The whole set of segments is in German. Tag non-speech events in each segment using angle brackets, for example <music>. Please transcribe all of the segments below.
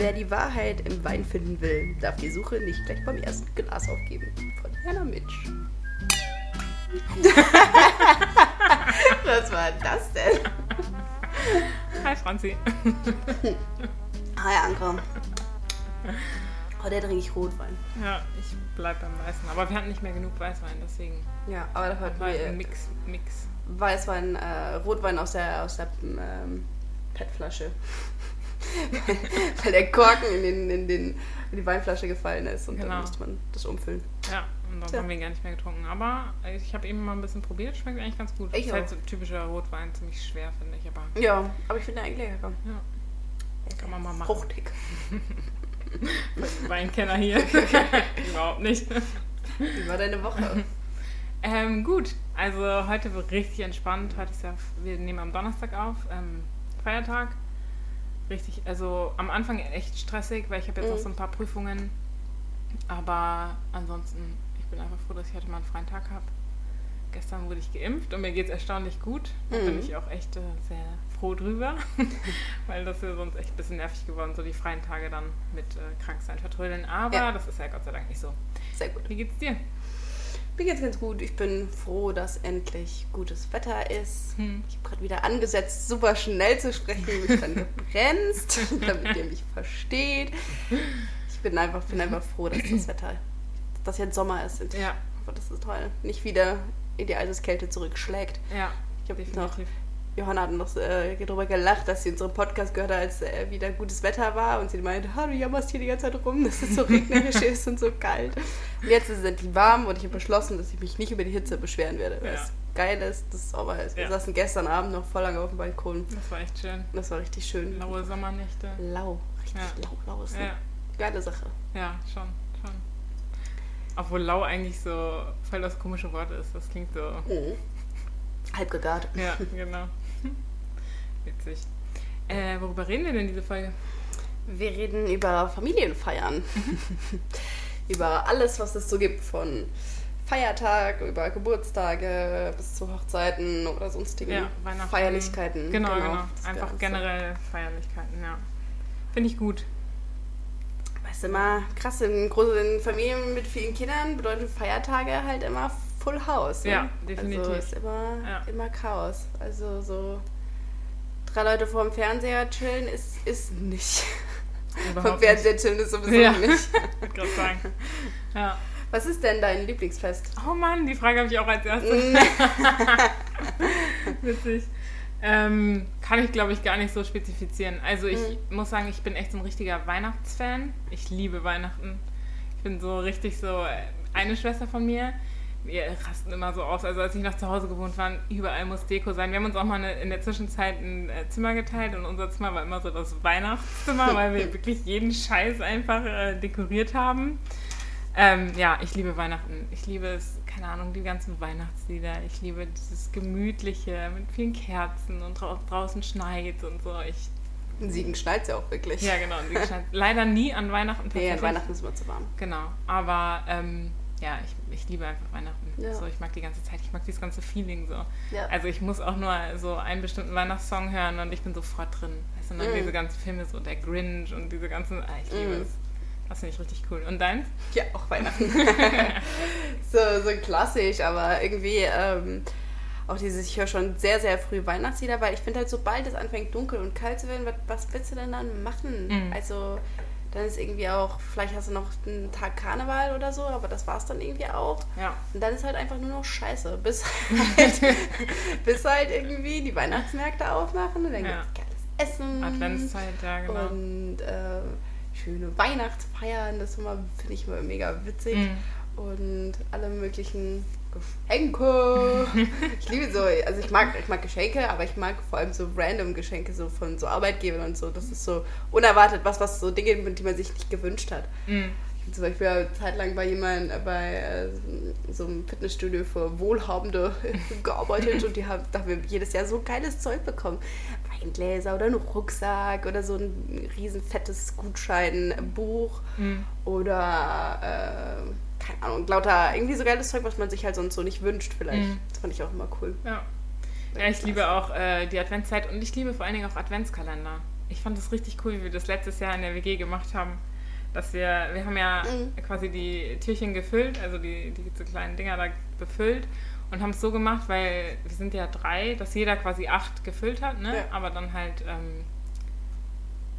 Wer die Wahrheit im Wein finden will, darf die Suche nicht gleich beim ersten Glas aufgeben. Von Jana Mitsch. <laughs> Was war das denn? Hi Franzi. Hi Anke. Heute trinke ich Rotwein. Ja, ich bleib beim Weißen. Aber wir hatten nicht mehr genug Weißwein, deswegen Ja, aber da hört wir ein Mix. Mix. Weißwein, äh, Rotwein aus der, aus der ähm, PET-Flasche. <laughs> Weil der Korken in, den, in, den, in die Weinflasche gefallen ist und dann Genau. musste man das umfüllen. Ja, und dann Tja. haben wir ihn gar nicht mehr getrunken. Aber ich habe eben mal ein bisschen probiert, schmeckt eigentlich ganz gut. Ich ist halt auch. so typischer Rotwein, ziemlich schwer, finde ich, aber Ja, aber ich finde eigentlich lecker. ja, kann man mal machen. Fruchtig. <laughs> Weinkenner hier. <laughs> Überhaupt nicht. Wie war deine Woche? Ähm, gut, also heute wird richtig entspannt. Heute ist ja, wir nehmen am Donnerstag auf, ähm, Feiertag. Richtig, also am Anfang echt stressig, weil ich habe jetzt noch Mhm. so ein paar Prüfungen. Aber ansonsten, ich bin einfach froh, dass ich heute mal einen freien Tag habe. Gestern wurde ich geimpft und mir geht es erstaunlich gut. Da bin Mhm. ich auch echt äh, sehr froh drüber, <laughs> weil das ist sonst echt ein bisschen nervig geworden, so die freien Tage dann mit äh, Kranksein vertrödeln. Aber Ja. das ist ja Gott sei Dank nicht so. Sehr gut. Wie geht's dir? Mir geht's ganz gut. Ich bin froh, dass endlich gutes Wetter ist. Hm. Ich habe gerade wieder angesetzt, super schnell zu sprechen, mich dann gebremst, damit ihr mich versteht. Ich bin einfach, bin einfach froh, dass das Wetter, dass jetzt Sommer ist. Und Ja, Aber das ist toll. Nicht wieder in die Alterskälte zurückschlägt. ja, Ich habe noch. Johanna hat noch äh, darüber gelacht, dass sie unseren Podcast gehört hat, als äh, wieder gutes Wetter war. Und sie meinte, ha, du jammerst hier die ganze Zeit rum, dass es so regnerisch <laughs> ist und so kalt. Und jetzt ist es endlich warm und ich habe beschlossen, dass ich mich nicht über die Hitze beschweren werde. Weil Ja. es geil ist, dass es Sommer ist. Wir Ja. saßen gestern Abend noch voll lange auf dem Balkon. Das war echt schön. Das war richtig schön. Laue Sommernächte. Lau. Richtig Ja. lau, lau ist eine Ja, geile Sache. ja, schon, schon. Obwohl lau eigentlich so voll das komische Wort ist. Das klingt so. Mhm. Halb gegart. Ja, genau. Witzig. Äh, worüber reden wir denn diese Folge? Wir reden über Familienfeiern. <laughs> über alles, was es so gibt, von Feiertag, über Geburtstage bis zu Hochzeiten oder sonstigen Ja. Feierlichkeiten. Genau, genau. das Einfach generell Feierlichkeiten, ja. Finde ich gut. Weißt du, immer krass, in großen Familien mit vielen Kindern bedeuten Feiertage halt immer Full House. Ne? Ja, definitiv. Also ist immer, Ja. immer Chaos. Also so drei Leute vor dem Fernseher chillen ist, ist nicht. Vom. Fernseher chillen ist sowieso Ja. nicht. <laughs> Ich gerade sagen. Ja. Was ist denn dein Lieblingsfest? Oh Mann, die Frage habe ich auch als erstes. Mm. <laughs> Witzig. Ähm, kann ich, glaube ich, gar nicht so spezifizieren. Also ich Mhm. muss sagen, ich bin echt so ein richtiger Weihnachtsfan. Ich liebe Weihnachten. Ich bin so richtig so äh, eine Schwester von mir. Wir rasten immer so aus. Also als ich noch zu Hause gewohnt war, überall muss Deko sein. Wir haben uns auch mal eine, in der Zwischenzeit ein äh, Zimmer geteilt und unser Zimmer war immer so das Weihnachtszimmer, <laughs> weil wir wirklich jeden Scheiß einfach äh, dekoriert haben. Ähm, ja, ich liebe Weihnachten. Ich liebe es, keine Ahnung, die ganzen Weihnachtslieder. Ich liebe dieses Gemütliche mit vielen Kerzen und drau draußen schneit und so. Ich, In Siegen schneit ja auch wirklich. ja, genau. leider nie an Weihnachten Nee, an Weihnachten ist immer zu warm. Genau. Aber ähm, ja, ich, ich liebe einfach Weihnachten. Ja. So, ich mag die ganze Zeit, ich mag dieses ganze Feeling so. Ja. Also ich muss auch nur so einen bestimmten Weihnachtssong hören und ich bin sofort drin. Weißt du, und dann Mm. diese ganzen Filme, so der Grinch und diese ganzen, ah, ich liebe Mm. es. Das finde ich richtig cool. Und deins? Ja, auch Weihnachten. <laughs> so, so klassisch, aber irgendwie ähm, auch dieses, ich höre schon sehr, sehr früh Weihnachtslieder, weil ich finde halt, sobald es anfängt dunkel und kalt zu werden, was, was willst du denn dann machen? Mhm. Also dann ist irgendwie auch, vielleicht hast du noch einen Tag Karneval oder so, aber das war es dann irgendwie auch. Ja. Und dann ist halt einfach nur noch scheiße, bis halt, <laughs> bis halt irgendwie die Weihnachtsmärkte aufmachen und dann Ja. gibt's geiles Essen. Adventszeit, ja, genau. Und äh, schöne Weihnachtsfeiern, das finde ich immer mega witzig. Mhm. Und alle möglichen Geschenke. ich liebe so, also ich mag, ich mag Geschenke, aber ich mag vor allem so random Geschenke so von so Arbeitgebern und so. Das ist so unerwartet, was, was so Dinge, die man sich nicht gewünscht hat. Mhm. Zum Beispiel eine Zeit lang bei jemandem, äh, bei äh, so einem Fitnessstudio für Wohlhabende <laughs> gearbeitet und die haben, da haben wir jedes Jahr so geiles Zeug bekommen. Weingläser oder einen Rucksack oder so ein riesen fettes Gutscheinbuch Mhm. oder äh, keine Ahnung, lauter irgendwie so geiles Zeug, was man sich halt sonst so nicht wünscht vielleicht. Mhm. Das fand ich auch immer cool. Ja. Ja, ich liebe auch äh, die Adventszeit und ich liebe vor allen Dingen auch Adventskalender. ich fand es richtig cool, wie wir das letztes Jahr in der WG gemacht haben. Dass wir, wir haben ja Mhm. quasi die Türchen gefüllt, also die, die so kleinen Dinger da befüllt und haben es so gemacht, weil wir sind ja drei, dass jeder quasi acht gefüllt hat, ne? Ja. Aber dann halt ähm,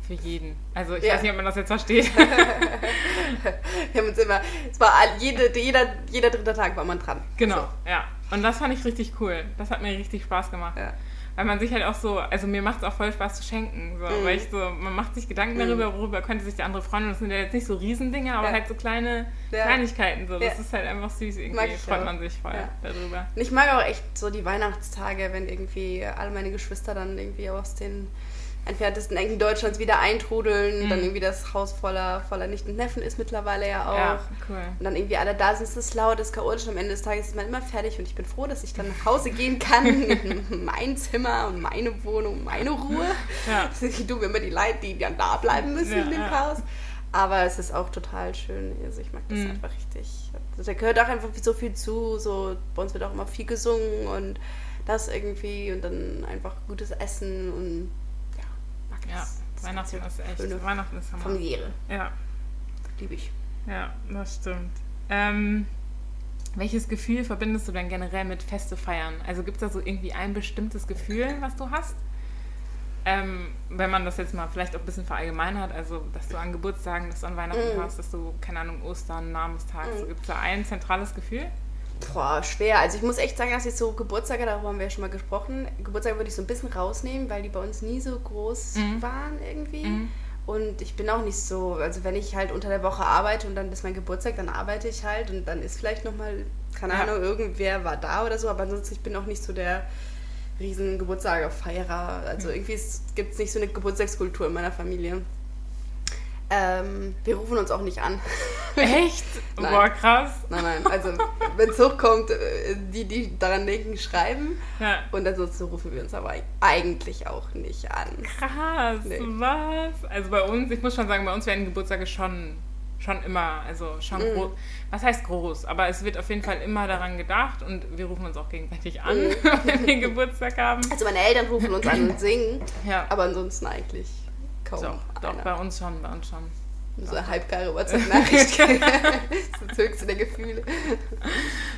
für jeden. Also ich Ja. weiß nicht, ob man das jetzt versteht. <laughs> Wir haben uns immer, es war jede, jeder, jeder dritte Tag war man dran. Genau, ja. Und das fand ich richtig cool. Das hat mir richtig Spaß gemacht. Ja. Weil man sich halt auch so, also mir macht es auch voll Spaß zu schenken. So, Mhm. Weil ich so, man macht sich Gedanken Mhm. darüber, worüber könnte sich der andere freuen. Und das sind ja jetzt nicht so Riesendinge, aber Ja. halt so kleine. Kleinigkeiten. So. Das ist halt einfach süß. Irgendwie freut auch. man sich voll darüber. Und ich mag auch echt so die Weihnachtstage, wenn irgendwie alle meine Geschwister dann irgendwie aus den entferntesten Ecken Deutschlands wieder eintrudeln, Mhm. dann irgendwie das Haus voller, voller Nichten und Neffen ist mittlerweile ja auch. Ja, cool. Und dann irgendwie alle da sind, es ist laut, es ist chaotisch. Am Ende des Tages ist man immer fertig und ich bin froh, dass ich dann nach Hause gehen kann <laughs> in mein Zimmer und meine Wohnung, meine Ruhe. Ja. Ich tue mir immer die Leid, die dann da bleiben müssen Ja, in dem ja. Chaos. Aber es ist auch total schön. Also ich mag das Mhm. einfach richtig. Also da gehört auch einfach so viel zu. So, bei uns wird auch immer viel gesungen und das irgendwie und dann einfach gutes Essen und ja, das. Weihnachten ist echt. Weihnachten ist Hammer. Familiäre. Ja, Liebe ich. ja, das stimmt. Ähm, welches Gefühl verbindest du denn generell mit Feste feiern? Also gibt es da so irgendwie ein bestimmtes Gefühl, was du hast? Ähm, wenn man das jetzt mal vielleicht auch ein bisschen verallgemeinert, also dass du an Geburtstagen, dass du an Weihnachten Mhm. hast, dass du, keine Ahnung, Ostern, Namenstag, so Mhm. gibt es da ein zentrales Gefühl? Boah, schwer. Also ich muss echt sagen, dass ich so Geburtstage, darüber haben wir ja schon mal gesprochen, Geburtstage würde ich so ein bisschen rausnehmen, weil die bei uns nie so groß Mhm. waren irgendwie. Mhm. Und ich bin auch nicht so, also wenn ich halt unter der Woche arbeite und dann ist mein Geburtstag, dann arbeite ich halt und dann ist vielleicht nochmal, keine Ja. Ahnung, irgendwer war da oder so, aber ansonsten ich bin auch nicht so der riesen Geburtstagsfeierer. Also Mhm. irgendwie gibt es nicht so eine Geburtstagskultur in meiner Familie. Ähm, wir rufen uns auch nicht an. Echt? <laughs> Nein. Boah, krass. Nein, nein, also wenn es hochkommt, äh, die, die daran denken, schreiben. Ja. Und ansonsten rufen wir uns aber eigentlich auch nicht an. Krass, Nee. was? Also bei uns, ich muss schon sagen, bei uns werden Geburtstage schon, schon immer, also schon Mhm. groß. Was heißt groß? Aber es wird auf jeden Fall immer daran gedacht und wir rufen uns auch gegenseitig an, Mhm. <laughs> wenn wir Geburtstag haben. Also meine Eltern rufen uns an und singen, Ja, aber ansonsten eigentlich kaum doch, doch, einer. bei uns schon, bei uns schon. So eine halbgare WhatsApp-Nachricht. das <laughs> ist <laughs> das höchste der Gefühle.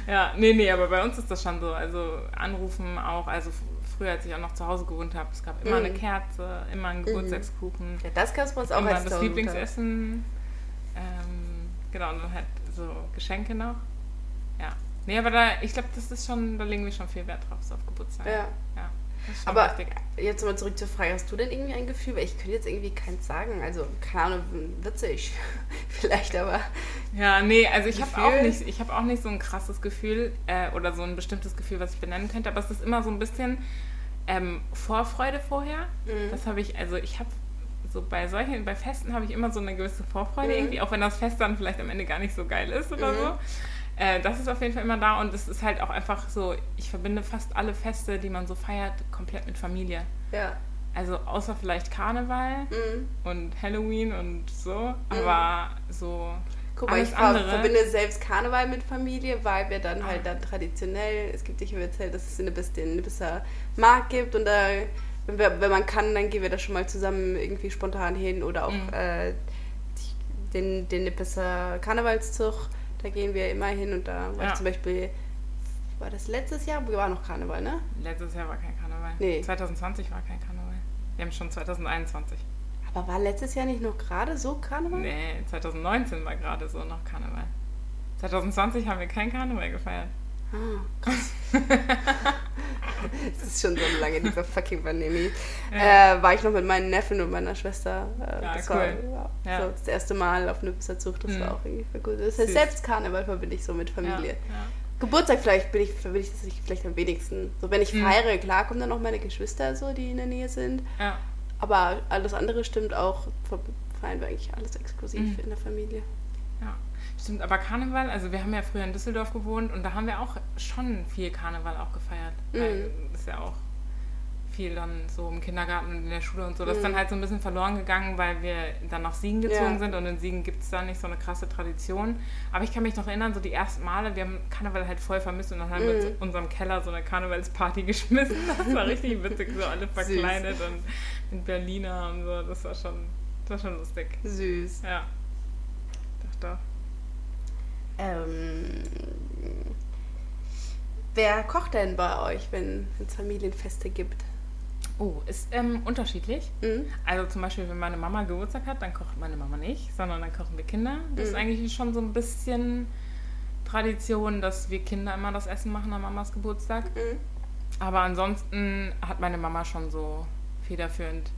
Ja, nee, nee, aber bei uns ist das schon so. Also anrufen auch, also früher, als ich auch noch zu Hause gewohnt habe, es gab immer Mhm. eine Kerze, immer einen Geburtstagskuchen. Ja, das gab es bei uns auch immer als das. Lieblingsessen. Ähm, genau, und dann halt so Geschenke noch. Ja. Nee, aber da, ich glaube, das ist schon, da legen wir schon viel Wert drauf, so auf Geburtstag. Ja. ja Aber wichtig. jetzt mal zurück zur Frage, hast du denn irgendwie ein Gefühl? Weil ich könnte jetzt irgendwie keins sagen. Also, keine Ahnung, witzig. <laughs> Vielleicht, aber. Ja, nee, also ich habe auch nicht, ich habe auch nicht so ein krasses Gefühl äh, oder so ein bestimmtes Gefühl, was ich benennen könnte, aber es ist immer so ein bisschen ähm, Vorfreude vorher. Mhm. Das habe ich, also ich habe so bei solchen, bei Festen habe ich immer so eine gewisse Vorfreude Mhm. irgendwie, auch wenn das Fest dann vielleicht am Ende gar nicht so geil ist oder Mhm. so. Äh, das ist auf jeden Fall immer da und es ist halt auch einfach so, ich verbinde fast alle Feste, die man so feiert, komplett mit Familie. Ja. Also außer vielleicht Karneval Mhm. und Halloween und so, aber so Guck mal, ich andere. verbinde selbst Karneval mit Familie, weil wir dann halt dann traditionell, es gibt, ich habe erzählt, dass es in ein Nibisser Markt gibt und da, wenn, wir, wenn man kann, dann gehen wir da schon mal zusammen irgendwie spontan hin oder auch Mhm. äh, den, den Nibisser Karnevalszug, da gehen wir immer hin und da war Ja. ich zum Beispiel, war das letztes Jahr? War noch Karneval, ne? Letztes Jahr war kein Karneval. Nee. 2020 war kein Karneval. Wir haben schon 2021. Aber war letztes Jahr nicht noch gerade so Karneval? Nee, 2019 war gerade so noch Karneval. 2020 haben wir kein Karneval gefeiert. Ah, krass. <laughs> Es ist schon so lange, dieser fucking Pandemie. Ja. Äh, war ich noch mit meinen Neffen und meiner Schwester. Äh, Ja, das cool. war ja. So das erste Mal auf einem Zucht, das Mhm. war auch irgendwie gut. Das heißt, selbst Karneval verbinde ich so mit Familie. Geburtstag vielleicht bin ich, verbinde ich das vielleicht am wenigsten. So, wenn ich Mhm. feiere, klar kommen dann auch meine Geschwister so, die in der Nähe sind. Aber alles andere stimmt auch. Feiern wir eigentlich alles exklusiv Mhm. in der Familie. Ja, stimmt. Aber Karneval, also wir haben ja früher in Düsseldorf gewohnt und da haben wir auch schon viel Karneval auch gefeiert. Weil Mhm. das ist ja auch viel dann so im Kindergarten und in der Schule und so. Das ist Mhm. dann halt so ein bisschen verloren gegangen, weil wir dann nach Siegen gezogen Ja. sind und in Siegen gibt es da nicht so eine krasse Tradition. Aber ich kann mich noch erinnern, so die ersten Male, wir haben Karneval halt voll vermisst und dann haben wir Mhm. in unserem Keller so eine Karnevalsparty <laughs> geschmissen. Das war richtig witzig, so alle <laughs> verkleidet und in Berliner und so. Das war schon, das war schon lustig. Süß. Ja. Doch. Ähm, wer kocht denn bei euch, wenn es Familienfeste gibt? Oh, ist ähm, unterschiedlich. Mhm. Also zum Beispiel, wenn meine Mama Geburtstag hat, dann kocht meine Mama nicht, sondern dann kochen wir Kinder. Das ist Mhm. eigentlich schon so ein bisschen Tradition, dass wir Kinder immer das Essen machen an Mamas Geburtstag. Mhm. Aber ansonsten hat meine Mama schon so federführend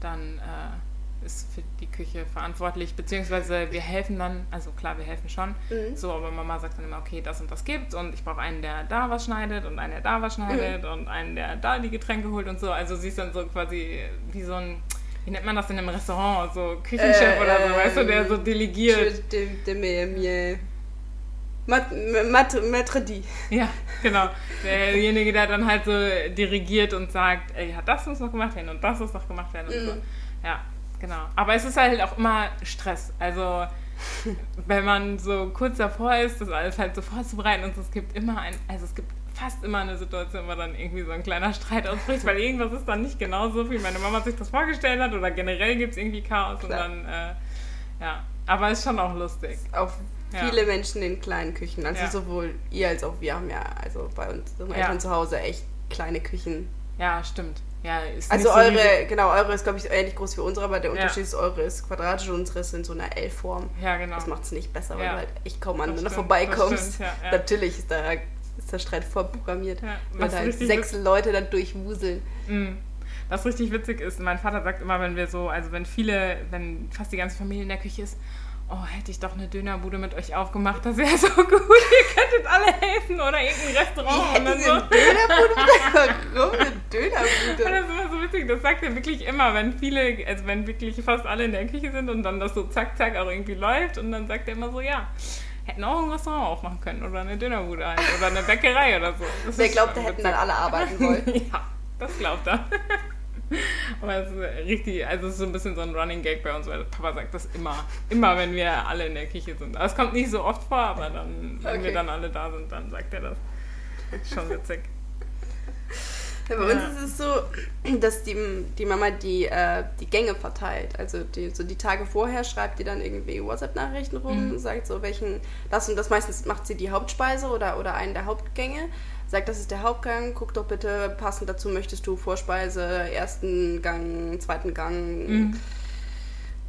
dann äh, ist für die Küche verantwortlich, beziehungsweise wir helfen dann, also klar, wir helfen schon, Mhm. so, aber Mama sagt dann immer, okay, das und das gibt's und ich brauche einen, der da was schneidet und einen, der da was schneidet und einen, der da die Getränke holt und so. Also sie ist dann so quasi wie so ein, wie nennt man das in einem Restaurant, so Küchenchef Äh, oder so, weißt du, der ähm, so delegiert. De, de, de, de, Mat, mat, Maître D. Ja, genau. Derjenige, der dann halt so dirigiert und sagt, ey, ja, das muss noch gemacht werden und das muss noch gemacht werden und so. Mhm. Ja, genau. Aber es ist halt auch immer Stress. Also, <laughs> wenn man so kurz davor ist, das alles halt so vorzubereiten und so, es gibt immer ein, also es gibt fast immer eine Situation, wo dann irgendwie so ein kleiner Streit ausbricht, weil irgendwas ist dann nicht genau so, wie meine Mama sich das vorgestellt hat oder generell gibt es irgendwie Chaos Klar. und dann, äh, ja. Aber es ist schon auch lustig. Auch Ja. viele Menschen in kleinen Küchen. Also Ja. sowohl ihr als auch wir haben ja, also bei uns Ja. Eltern zu Hause echt kleine Küchen. Ja, stimmt. Ja, ist Also so eure, riesig. genau, eure ist glaube ich ähnlich groß wie unsere, aber der Ja. Unterschied ist, eure ist quadratisch und unsere ist in so einer L-Form. Ja, genau. Das macht es nicht besser, weil Ja. du halt echt kaum aneinander vorbeikommst. stimmt, ja, ja. Natürlich ist, da, ist der Streit vorprogrammiert, Ja, weil da halt sechs Leute dann durchwuseln. Mm. Was richtig witzig ist, mein Vater sagt immer, wenn wir so, also wenn viele, wenn fast die ganze Familie in der Küche ist, oh, hätte ich doch eine Dönerbude mit euch aufgemacht, das wäre so <laughs> gut, ihr könntet alle helfen oder irgendein Restaurant. Und dann Hätten so. eine Dönerbude? Warum eine Und Dönerbude? das ist immer so witzig, das sagt er wirklich immer, wenn viele, also wenn wirklich fast alle in der Küche sind und dann das so zack, zack auch irgendwie läuft und dann sagt er immer so, ja, hätten auch ein Restaurant aufmachen können oder eine Dönerbude halt oder eine Bäckerei oder so. Das Wer glaubt, da hätten dann alle arbeiten wollen? <laughs> ja, das glaubt er. <laughs> <laughs> Aber es ist richtig, also es ist so ein bisschen so ein Running Gag bei uns, weil Papa sagt das immer, immer wenn wir alle in der Küche sind. Aber es kommt nicht so oft vor, aber dann, wenn wir Okay. dann alle da sind, dann sagt er das. Schon witzig. Ja, bei Ja. uns ist es so, dass die, die Mama die, äh, die Gänge verteilt. Also die, so die Tage vorher schreibt die dann irgendwie WhatsApp-Nachrichten rum, Mhm. sagt so, welchen, das und das meistens macht sie die Hauptspeise oder, oder einen der Hauptgänge. Sagt, das ist der Hauptgang, guck doch bitte, passend dazu möchtest du Vorspeise, ersten Gang, zweiten Gang, Mhm.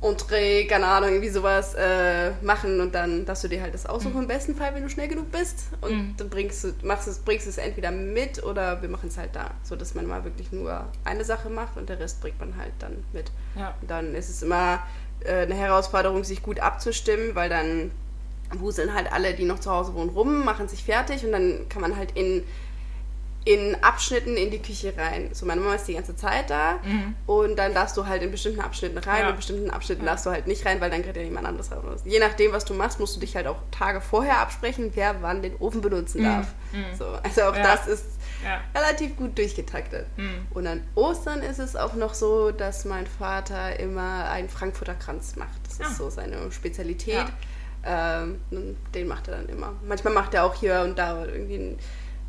Entree, keine Ahnung, irgendwie sowas äh, machen und dann darfst du dir halt das aussuchen Mhm. im besten Fall, wenn du schnell genug bist. Und Mhm. dann bringst du, machst es, bringst es entweder mit oder wir machen es halt da. So dass man mal wirklich nur eine Sache macht und der Rest bringt man halt dann mit. Ja. Und dann ist es immer äh, eine Herausforderung, sich gut abzustimmen, weil dann wuseln halt alle, die noch zu Hause wohnen, rum, machen sich fertig und dann kann man halt in, in Abschnitten in die Küche rein. So, meine Mama ist die ganze Zeit da Mhm. und dann darfst du halt in bestimmten Abschnitten rein Ja. und in bestimmten Abschnitten Ja. darfst du halt nicht rein, weil dann kriegt ja niemand anderes rein. Je nachdem, was du machst, musst du dich halt auch Tage vorher absprechen, wer wann den Ofen benutzen Mhm. darf. Mhm. So, also auch Ja. das ist relativ gut durchgetaktet. Mhm. Und an Ostern ist es auch noch so, dass mein Vater immer einen Frankfurter Kranz macht. Das ist Ah. so seine Spezialität. Ähm, den macht er dann immer. Manchmal macht er auch hier und da irgendwie einen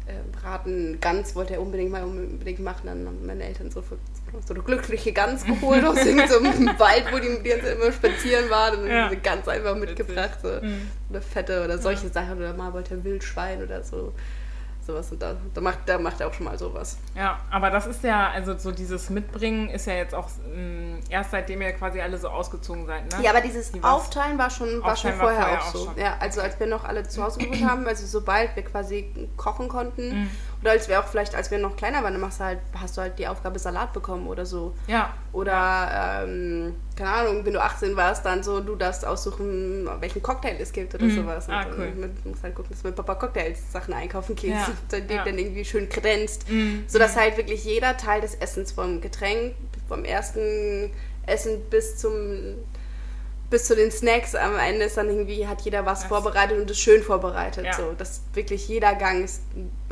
äh, Braten Gans, wollte er unbedingt mal unbedingt machen. Dann haben meine Eltern so, für, so eine glückliche Gans geholt aus irgendeinem <laughs> Wald, wo die, die immer spazieren waren. Und dann Ja. diese Gans einfach mitgebracht. So. Mhm. Oder Fette oder solche Sachen. Oder mal wollte er Wildschwein oder so. Sowas. Und da, da, macht, da macht er auch schon mal sowas. Ja, aber das ist ja, also so dieses Mitbringen ist ja jetzt auch mh, erst seitdem ihr quasi alle so ausgezogen seid, ne? Ja, aber dieses Die Aufteilen war schon, war schon Aufteilen war vorher, vorher auch auch so. schon. Ja, also als wir noch alle zu Hause gewohnt haben, also sobald wir quasi kochen konnten, Mhm. Oder als wir auch vielleicht, als wir noch kleiner waren, dann machst du halt, hast du halt die Aufgabe Salat bekommen oder so. Ja. Oder, ähm, keine Ahnung, wenn du 18 warst, dann so, du darfst aussuchen, welchen Cocktail es gibt oder Mhm. sowas. Und Ah, dann cool. mit- musst halt gucken, dass du mit Papa Cocktails Sachen einkaufen gehst, Ja, <laughs> und den ja. dann irgendwie schön kredenzt. Mhm. Sodass halt wirklich jeder Teil des Essens vom Getränk, vom ersten Essen bis zum bis zu den Snacks am Ende ist dann irgendwie, hat jeder was Das- vorbereitet und ist schön vorbereitet. Ja. So, dass wirklich jeder Gang ist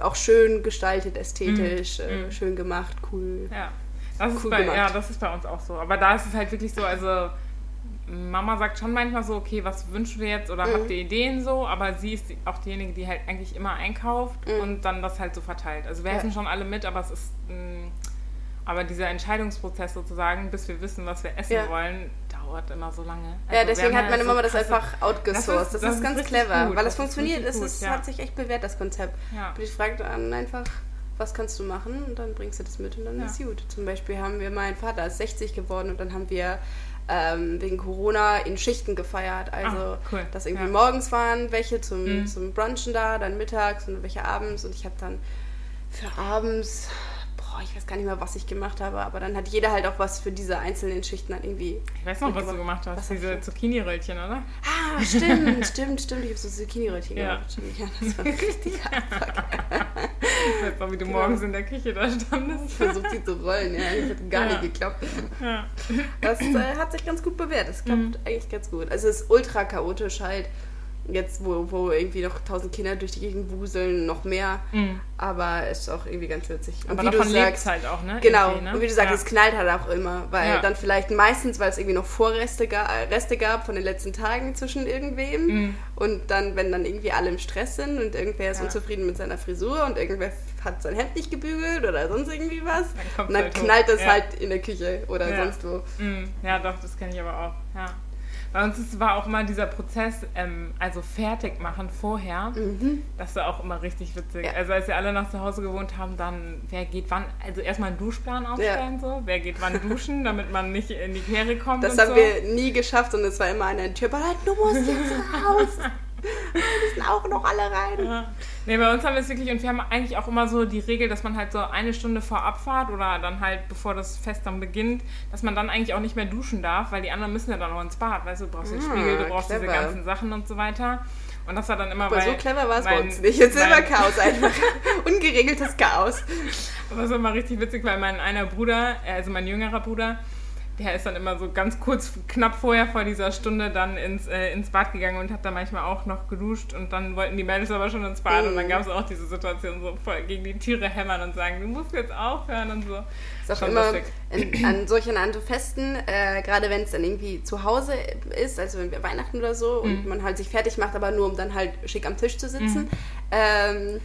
auch schön gestaltet, ästhetisch, äh, Mhm. schön gemacht, cool. Ja. Das ist Cool bei, gemacht. ja, das ist bei uns auch so. Aber da ist es halt wirklich so, also Mama sagt schon manchmal so, okay, was wünschen wir jetzt oder Mhm. habt ihr Ideen so, aber sie ist auch diejenige, die halt eigentlich immer einkauft Mhm. und dann das halt so verteilt. Also wir Ja. essen schon alle mit, aber es ist mh, aber dieser Entscheidungsprozess sozusagen, bis wir wissen, was wir essen Ja. wollen, dauert immer so lange. Ja, Also deswegen wir hat meine so Mama das krasse- einfach outgesourced. Das ist, Das ist- das ist ganz clever, gut. weil das Das funktioniert. Es ist, ja. hat sich echt bewährt, das Konzept. Ja. Und ich frage dann einfach, was kannst du machen? Und dann bringst du das mit und dann Ja. ist gut. Zum Beispiel haben wir, mein Vater ist 60 geworden und dann haben wir ähm, wegen Corona in Schichten gefeiert. Also, Ah, cool. dass irgendwie Ja. morgens waren welche zum, Mhm. zum Brunchen da, dann mittags und welche abends. Und ich habe dann für abends, boah, ich weiß gar nicht mehr, was ich gemacht habe, aber dann hat jeder halt auch was für diese einzelnen Schichten dann irgendwie Ich weiß noch, was du mitgemacht. gemacht hast. Was Diese ich- Zucchini-Röllchen, oder? Ah, stimmt, <laughs> stimmt, stimmt. Ich habe so Zucchini-Röllchen Ja. gemacht. Stimmt, ja, das war richtig <laughs> Ich weiß noch, wie du Genau. morgens in der Küche da standest. Ich versucht, die zu rollen, ja. Das hat gar Ja. nicht geklappt. Ja. Das äh, hat sich ganz gut bewährt. Das klappt Mhm. eigentlich ganz gut. Also es ist ultra chaotisch halt. Jetzt, wo, wo irgendwie noch tausend Kinder durch die Gegend wuseln, noch mehr. Mhm. Aber es ist auch irgendwie ganz witzig. Und Aber wie du davon lebt sagst, halt auch, ne? Genau, ne? und wie du sagst, ja. es knallt halt auch immer, weil Ja. dann vielleicht meistens, weil es irgendwie noch Vorreste ga Reste gab von den letzten Tagen zwischen irgendwem Mhm. und dann, wenn dann irgendwie alle im Stress sind und irgendwer ist Ja. unzufrieden mit seiner Frisur und irgendwer hat sein Hemd nicht gebügelt oder sonst irgendwie was Dann und dann halt hoch. knallt es Ja. halt in der Küche oder sonst wo. Mm, Ja, doch, das kenne ich aber auch. Ja. Bei uns ist, war auch immer dieser Prozess, ähm, also fertig machen vorher. Das war auch immer richtig witzig. Mhm. Ja. Also als wir alle noch zu Hause gewohnt haben, dann wer geht wann, also erstmal einen Duschplan aufstellen so, wer geht wann duschen, <laughs> damit man nicht in die Quere kommt Das haben so. wir nie geschafft und es war immer an der Tür, aber du musst jetzt raus. <laughs> <laughs> Wir müssen auch noch alle rein. Ja. Nee, bei uns haben wir es wirklich, und wir haben eigentlich auch immer so die Regel, dass man halt so eine Stunde vor Abfahrt oder dann halt bevor das Fest dann beginnt, dass man dann eigentlich auch nicht mehr duschen darf, weil die anderen müssen ja dann noch ins Bad, weißt du, du brauchst den Ah, Spiegel, du brauchst diese clever. ganzen Sachen und so weiter. Und das war dann immer Aber so clever war es bei uns nicht. Jetzt ist immer mein- Chaos einfach. <laughs> Ungeregeltes Chaos. Aber das war immer richtig witzig, weil mein einer Bruder, äh, also mein jüngerer Bruder, der ist dann immer so ganz kurz, knapp vorher vor dieser Stunde dann ins, äh, ins Bad gegangen und hat dann manchmal auch noch geduscht und dann wollten die Mädels aber schon ins Bad und dann Mhm. gab es auch diese Situation so voll gegen die Türe hämmern und sagen, du musst jetzt aufhören und so. Ist auch Schon immer in, an solchen anderen Festen, äh, gerade wenn es dann irgendwie zu Hause ist, also wenn wir Weihnachten oder so und Mhm. man halt sich fertig macht, aber nur um dann halt schick am Tisch zu sitzen, ähm,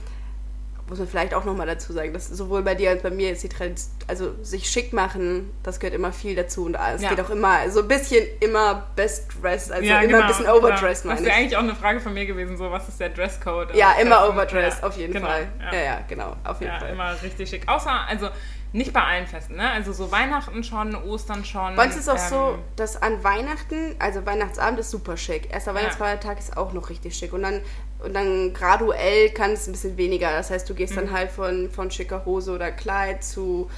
muss man vielleicht auch nochmal dazu sagen, dass sowohl bei dir als bei mir ist die Tradition, also sich schick machen, das gehört immer viel dazu und es Ja. geht auch immer so ein bisschen immer best dressed, also ja, immer genau, ein bisschen overdressed, genau. Das meine wäre ich. eigentlich auch eine Frage von mir gewesen, so was ist der Dresscode? Ja, auf immer overdressed, Ja, auf jeden genau, Fall. Ja. Ja. ja, genau, auf jeden Ja, Fall. immer richtig schick. Außer, also nicht bei allen Festen, ne? Also so Weihnachten schon, Ostern schon. Bei uns ist auch so, ähm, dass an Weihnachten, also Weihnachtsabend ist super schick. Erster Ja. Weihnachtsfeiertag ist auch noch richtig schick. Und dann, und dann graduell kann es ein bisschen weniger. Das heißt, du Mhm. gehst dann halt von, von schicker Hose oder Kleid zu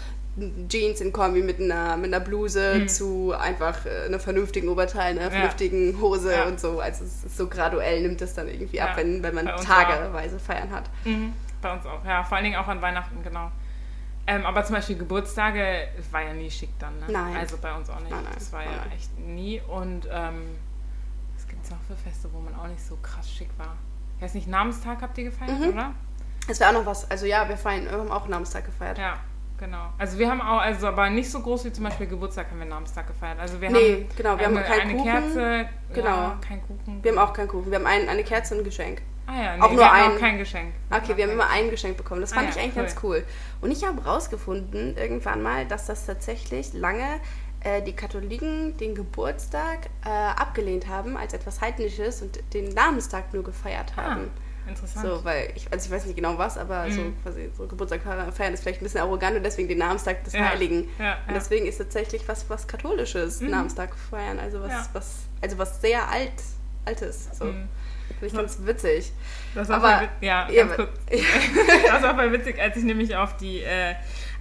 Jeans in Kombi mit einer, mit einer Bluse zu einfach äh, einer vernünftigen Oberteil, einer Mhm. Ja. vernünftigen Hose Ja. und so. Also es ist so graduell nimmt es dann irgendwie ab, Ja, wenn, wenn man tageweise feiern hat. Mhm, bei uns auch, ja. Vor allen Dingen auch an Weihnachten, genau. Ähm, aber zum Beispiel Geburtstage war ja nie schick dann, ne? Nein. Also bei uns auch nicht. Nein, nein, das war nein, ja echt nie. Und ähm, was gibt es noch für Feste, wo man auch nicht so krass schick war? Ich weiß nicht, Namenstag habt ihr gefeiert, Mhm. oder? Es wäre auch noch was, also ja, wir feiern, wir haben auch Namenstag gefeiert. Ja, genau. Also wir haben auch, also aber nicht so groß wie zum Beispiel Geburtstag haben wir Namenstag gefeiert. Also wir Nee, haben genau, wir haben eine, keinen eine Kuchen. Kerze, Genau. ja, kein Kuchen. Wir haben auch keinen Kuchen, wir haben ein, eine Kerze und ein Geschenk. Ah ja, nee, auch nur wir haben ein- auch kein Geschenk. Okay, wir haben immer ein Geschenk bekommen. Das Ah fand ja, ich eigentlich cool. ganz cool. Und ich habe rausgefunden irgendwann mal, dass das tatsächlich lange äh, die Katholiken den Geburtstag äh, abgelehnt haben als etwas Heidnisches und den Namenstag nur gefeiert Ah, haben. interessant. So, weil ich, also ich weiß nicht genau was, aber so Mhm. quasi so Geburtstag feiern ist vielleicht ein bisschen arrogant und deswegen den Namenstag des Ja, Heiligen. ja, Und ja. deswegen ist tatsächlich was was katholisches Mhm. Namenstag feiern, also was was also was sehr alt altes. So. Mhm. Finde ich ganz witzig. Das war Aber- voll ja, Ja, ganz kurz. <laughs> das war voll witzig, als ich nämlich auf die, äh,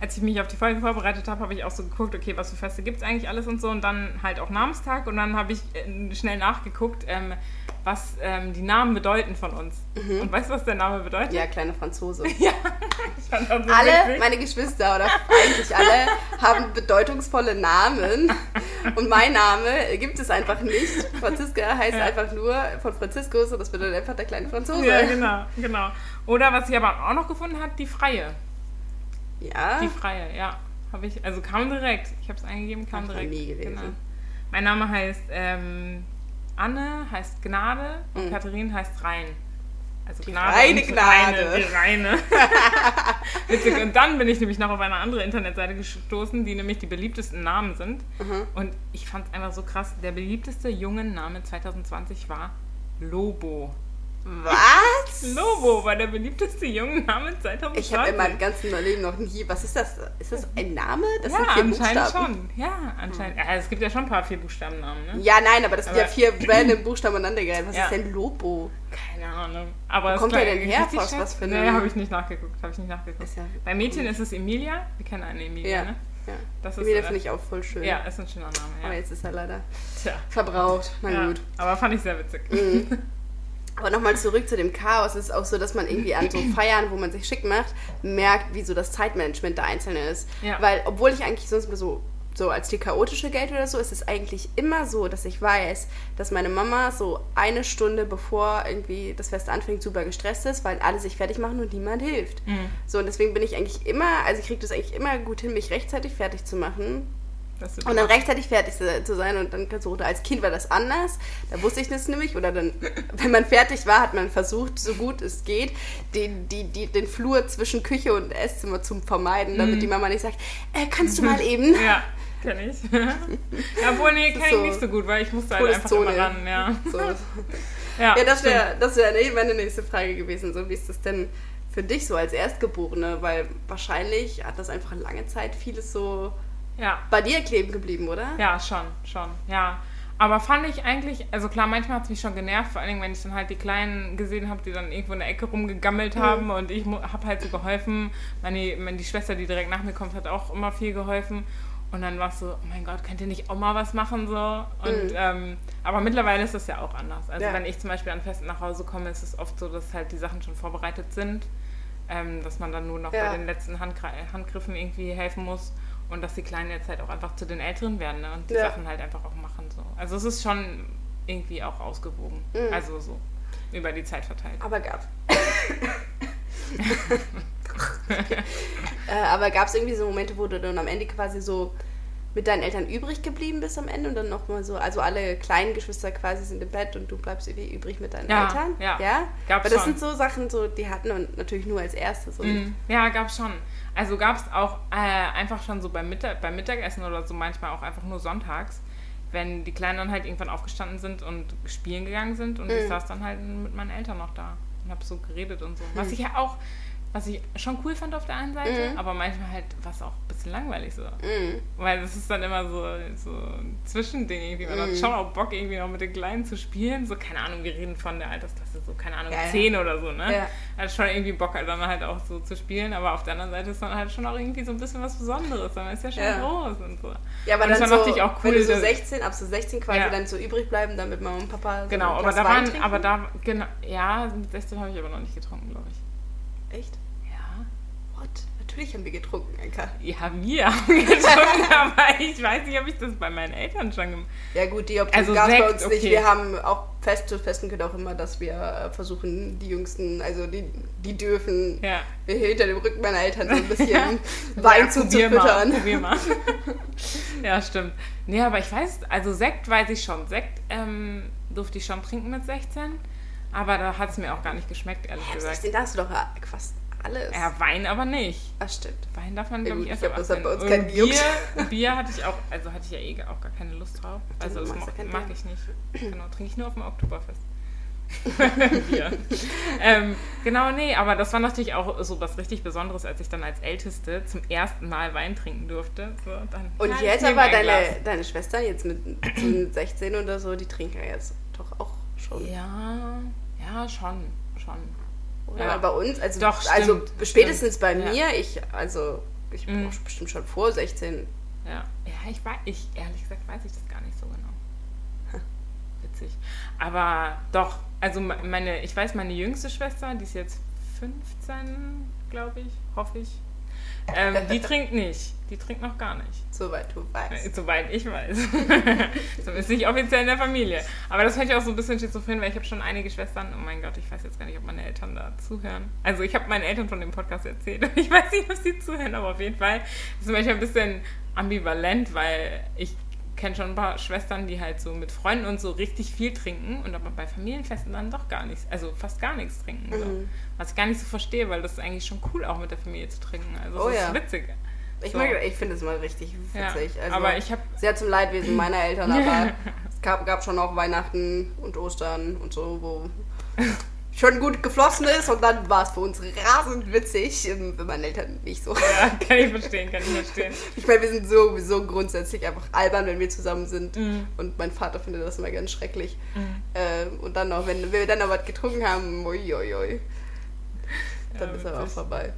als ich mich auf die Folge vorbereitet habe, habe ich auch so geguckt, okay, was für Feste gibt es eigentlich alles und so. Und dann halt auch Namenstag. Und dann habe ich äh, schnell nachgeguckt, ähm, was ähm, die Namen bedeuten von uns. Mhm. Und weißt du, was der Name bedeutet? Ja, kleine Franzose. <laughs> ja, ich fand das so Alle, witzig. meine Geschwister oder eigentlich alle, haben bedeutungsvolle Namen. Und mein Name gibt es einfach nicht. Franziska heißt ja. einfach nur von Franziskus und das bedeutet einfach der kleine Franzose. Ja, genau, genau. Oder was ich aber auch noch gefunden habe, die Freie. Ja. Die Freie, ja. Habe ich, also kam direkt. Ich habe es eingegeben, kam direkt. Nie gelesen. Genau. Mein Name heißt ähm, Anne, heißt Gnade und mhm. Katharin heißt Rhein. Also die Gnade reine Gnade. Reine, die reine. <laughs> Witzig. Und dann bin ich nämlich noch auf eine andere Internetseite gestoßen, die nämlich die beliebtesten Namen sind. Mhm. Und ich fand es einfach so krass. Der beliebteste jungen Name 2020 war Lobo. Was? Lobo war der beliebteste Name 2020. Ich habe in meinem ganzen Leben noch nie. Was ist das? Ist das ein Name? Das ja, sind vier anscheinend Buchstaben. schon. Ja, anscheinend. Ja, es gibt ja schon ein paar vier Buchstabennamen, ne? Ja, nein, aber das aber, sind ja vier <clears throat> random Buchstaben aneinandergereiht. Was ja. ist denn Lobo? Keine Ahnung. Aber Wo kommt der denn her? Was, was für eine? Nee, habe ich nicht nachgeguckt. Habe ich nicht nachgeguckt. Ja Bei Mädchen cool. ist es Emilia. Wir kennen eine Emilia, ja. ne? Ja. Das Emilia finde ich auch voll schön. Ja, ist ein schöner Name. Ja. Aber jetzt ist er leider Tja. verbraucht. Na ja, gut. Aber fand ich sehr witzig. Mhm. <laughs> Aber nochmal zurück zu dem Chaos. Es ist auch so, dass man irgendwie an so Feiern, wo man sich schick macht, merkt, wie so das Zeitmanagement der Einzelne ist. Ja. Weil, obwohl ich eigentlich sonst so, so als die chaotische Geld oder so, ist es eigentlich immer so, dass ich weiß, dass meine Mama so eine Stunde bevor irgendwie das Fest anfängt, super gestresst ist, weil alle sich fertig machen und niemand hilft. Mhm. So, und deswegen bin ich eigentlich immer, also ich kriege das eigentlich immer gut hin, mich rechtzeitig fertig zu machen und dann rechtzeitig fertig zu sein und dann so, als Kind war das anders. Da wusste ich das nämlich. Oder dann, <laughs> wenn man fertig war, hat man versucht, so gut es geht, den, die, die, den Flur zwischen Küche und Esszimmer zu vermeiden, damit mhm. die Mama nicht sagt, äh, kannst du mal <laughs> eben. Ja, kenn ich. ja, <laughs> obwohl, nee, kenn so, ich nicht so gut, weil ich musste halt einfach Zone. immer ran. Ja, so. ja, ja, das wäre das wär meine nächste Frage gewesen. So, wie ist das denn für dich so als Erstgeborene? Weil wahrscheinlich hat das einfach lange Zeit vieles so ja. bei dir kleben geblieben, oder? Ja, schon, schon, ja. Aber fand ich eigentlich, also klar, manchmal hat es mich schon genervt, vor allem wenn ich dann halt die Kleinen gesehen habe, die dann irgendwo in der Ecke rumgegammelt mhm. haben und ich habe halt so geholfen. Meine, meine, die Schwester, die direkt nach mir kommt, hat auch immer viel geholfen. Und dann war es so, oh mein Gott, könnt ihr nicht auch mal was machen so? Und, mhm. ähm, aber mittlerweile ist das ja auch anders. Also ja. wenn ich zum Beispiel an Festen nach Hause komme, ist es oft so, dass halt die Sachen schon vorbereitet sind. Ähm, dass man dann nur noch ja. bei den letzten Handgriffen irgendwie helfen muss. Und dass die Kleinen jetzt halt auch einfach zu den Älteren werden ne? und die ja. Sachen halt einfach auch machen. So. Also es ist schon irgendwie auch ausgewogen. Mhm. Also so über die Zeit verteilt. Aber gab <laughs> <laughs> äh, aber gab es irgendwie so Momente, wo du dann am Ende quasi so mit deinen Eltern übrig geblieben bist am Ende und dann nochmal so, also alle kleinen Geschwister quasi sind im Bett und du bleibst irgendwie übrig mit deinen ja, Eltern? Ja, ja. Gab's Aber das schon. sind so Sachen, so, die hatten wir natürlich nur als erstes. Mm, ja, gab's schon. Also gab es auch äh, einfach schon so beim, Mittag, beim Mittagessen oder so manchmal auch einfach nur sonntags, wenn die Kleinen dann halt irgendwann aufgestanden sind und spielen gegangen sind und mhm. ich saß dann halt mit meinen Eltern noch da und habe so geredet und so. Was mhm. ich ja auch was ich schon cool fand auf der einen Seite, mhm. aber manchmal halt war es auch ein bisschen langweilig so. Mhm. Weil es ist dann immer so, so ein Zwischending irgendwie. Man mhm. hat schon auch Bock irgendwie noch mit den Kleinen zu spielen. So, keine Ahnung, wir reden von der Altersklasse, so, keine Ahnung, ja, 10 ja. oder so, ne? Ja. Hat schon irgendwie Bock halt dann halt auch so zu spielen, aber auf der anderen Seite ist dann halt schon auch irgendwie so ein bisschen was Besonderes. Man ist ja schon ja. groß und so. Ja, aber und dann so, auch cool, wenn du so 16, ab so 16 quasi dann so übrig bleiben, dann mit Mama und Papa so Genau, aber da waren, aber da, genau, ja, mit 16 habe ich aber noch nicht getrunken, glaube ich. Echt? Natürlich haben wir getrunken, Anka. Ja, wir haben <laughs> getrunken, aber ich weiß nicht, ob ich das bei meinen Eltern schon gemacht habe. Ja gut, die Option also gab es bei uns okay. nicht. Wir haben auch fest zu festen gehört auch immer, dass wir äh, versuchen, die Jüngsten, also die, die dürfen ja. hinter dem Rücken meiner Eltern so ein bisschen <laughs> Wein ja, zuzufüttern. Probier mal. <laughs> ja, stimmt. Nee, aber ich weiß, also Sekt weiß ich schon. Sekt ähm, durfte ich schon trinken mit 16. Aber da hat es mir auch gar nicht geschmeckt, ehrlich ja, gesagt. 16, da hast du doch fast alles. Ja, Wein aber nicht. Ach, stimmt. Wein darf man, glaube ich, erst ich das hat bei uns kein Bier, Bier hatte ich auch, also hatte ich ja eh auch gar keine Lust drauf. Also das mag, mag ich nicht. Genau, trinke ich nur auf dem Oktoberfest. <laughs> Bier. ähm, genau, nee, aber das war natürlich auch so was richtig Besonderes, als ich dann als Älteste zum ersten Mal Wein trinken durfte. So, dann, Und ja, jetzt aber deine, deine Schwester, jetzt mit 16 oder so, die trinken ja jetzt doch auch schon. Ja, ja, schon, schon. Oder ja. bei uns, also, Doch, also spätest spätestens bei mir, ja. ich, also ich Mhm. auch bestimmt schon vor 16. Ja, ja ich, weiß, ich ehrlich gesagt weiß ich das gar nicht so genau. Witzig. Aber doch, also me- meine, ich weiß, meine jüngste Schwester, die ist jetzt 15, glaube ich, hoffe ich. Ähm, die trinkt nicht. Die trinkt noch gar nicht. Soweit du weißt. Soweit ich weiß. <laughs> Zumindest nicht offiziell in der Familie. Aber das fände ich auch so ein bisschen schizophren, weil ich habe schon einige Schwestern. Oh mein Gott, ich weiß jetzt gar nicht, ob meine Eltern da zuhören. Also ich habe meinen Eltern von dem Podcast erzählt. <laughs> Ich weiß nicht, ob sie zuhören, aber auf jeden Fall ist es manchmal ein bisschen ambivalent, weil ich kenne schon ein paar Schwestern, die halt so mit Freunden und so richtig viel trinken und aber bei Familienfesten dann doch gar nichts, also fast gar nichts trinken. So. Mhm. Was ich gar nicht so verstehe, weil das ist eigentlich schon cool, auch mit der Familie zu trinken. Also Oh das ja. ist witzig. Ich, So. ich finde es mal richtig Ja, witzig. Also, aber ich habe sehr zum Leidwesen meiner Eltern, <laughs> aber es gab, gab schon auch Weihnachten und Ostern und so, wo <laughs> schon gut geflossen ist und dann war es für uns rasend witzig, ähm, für meine Eltern nicht so. Ja, kann ich verstehen, kann ich verstehen. <laughs> Ich meine, wir sind sowieso grundsätzlich einfach albern, wenn wir zusammen sind. Mhm. Und mein Vater findet das immer ganz schrecklich. Ähm, und dann noch, wenn wir dann noch was getrunken haben, uiuiui, dann Ja, ist er auch vorbei.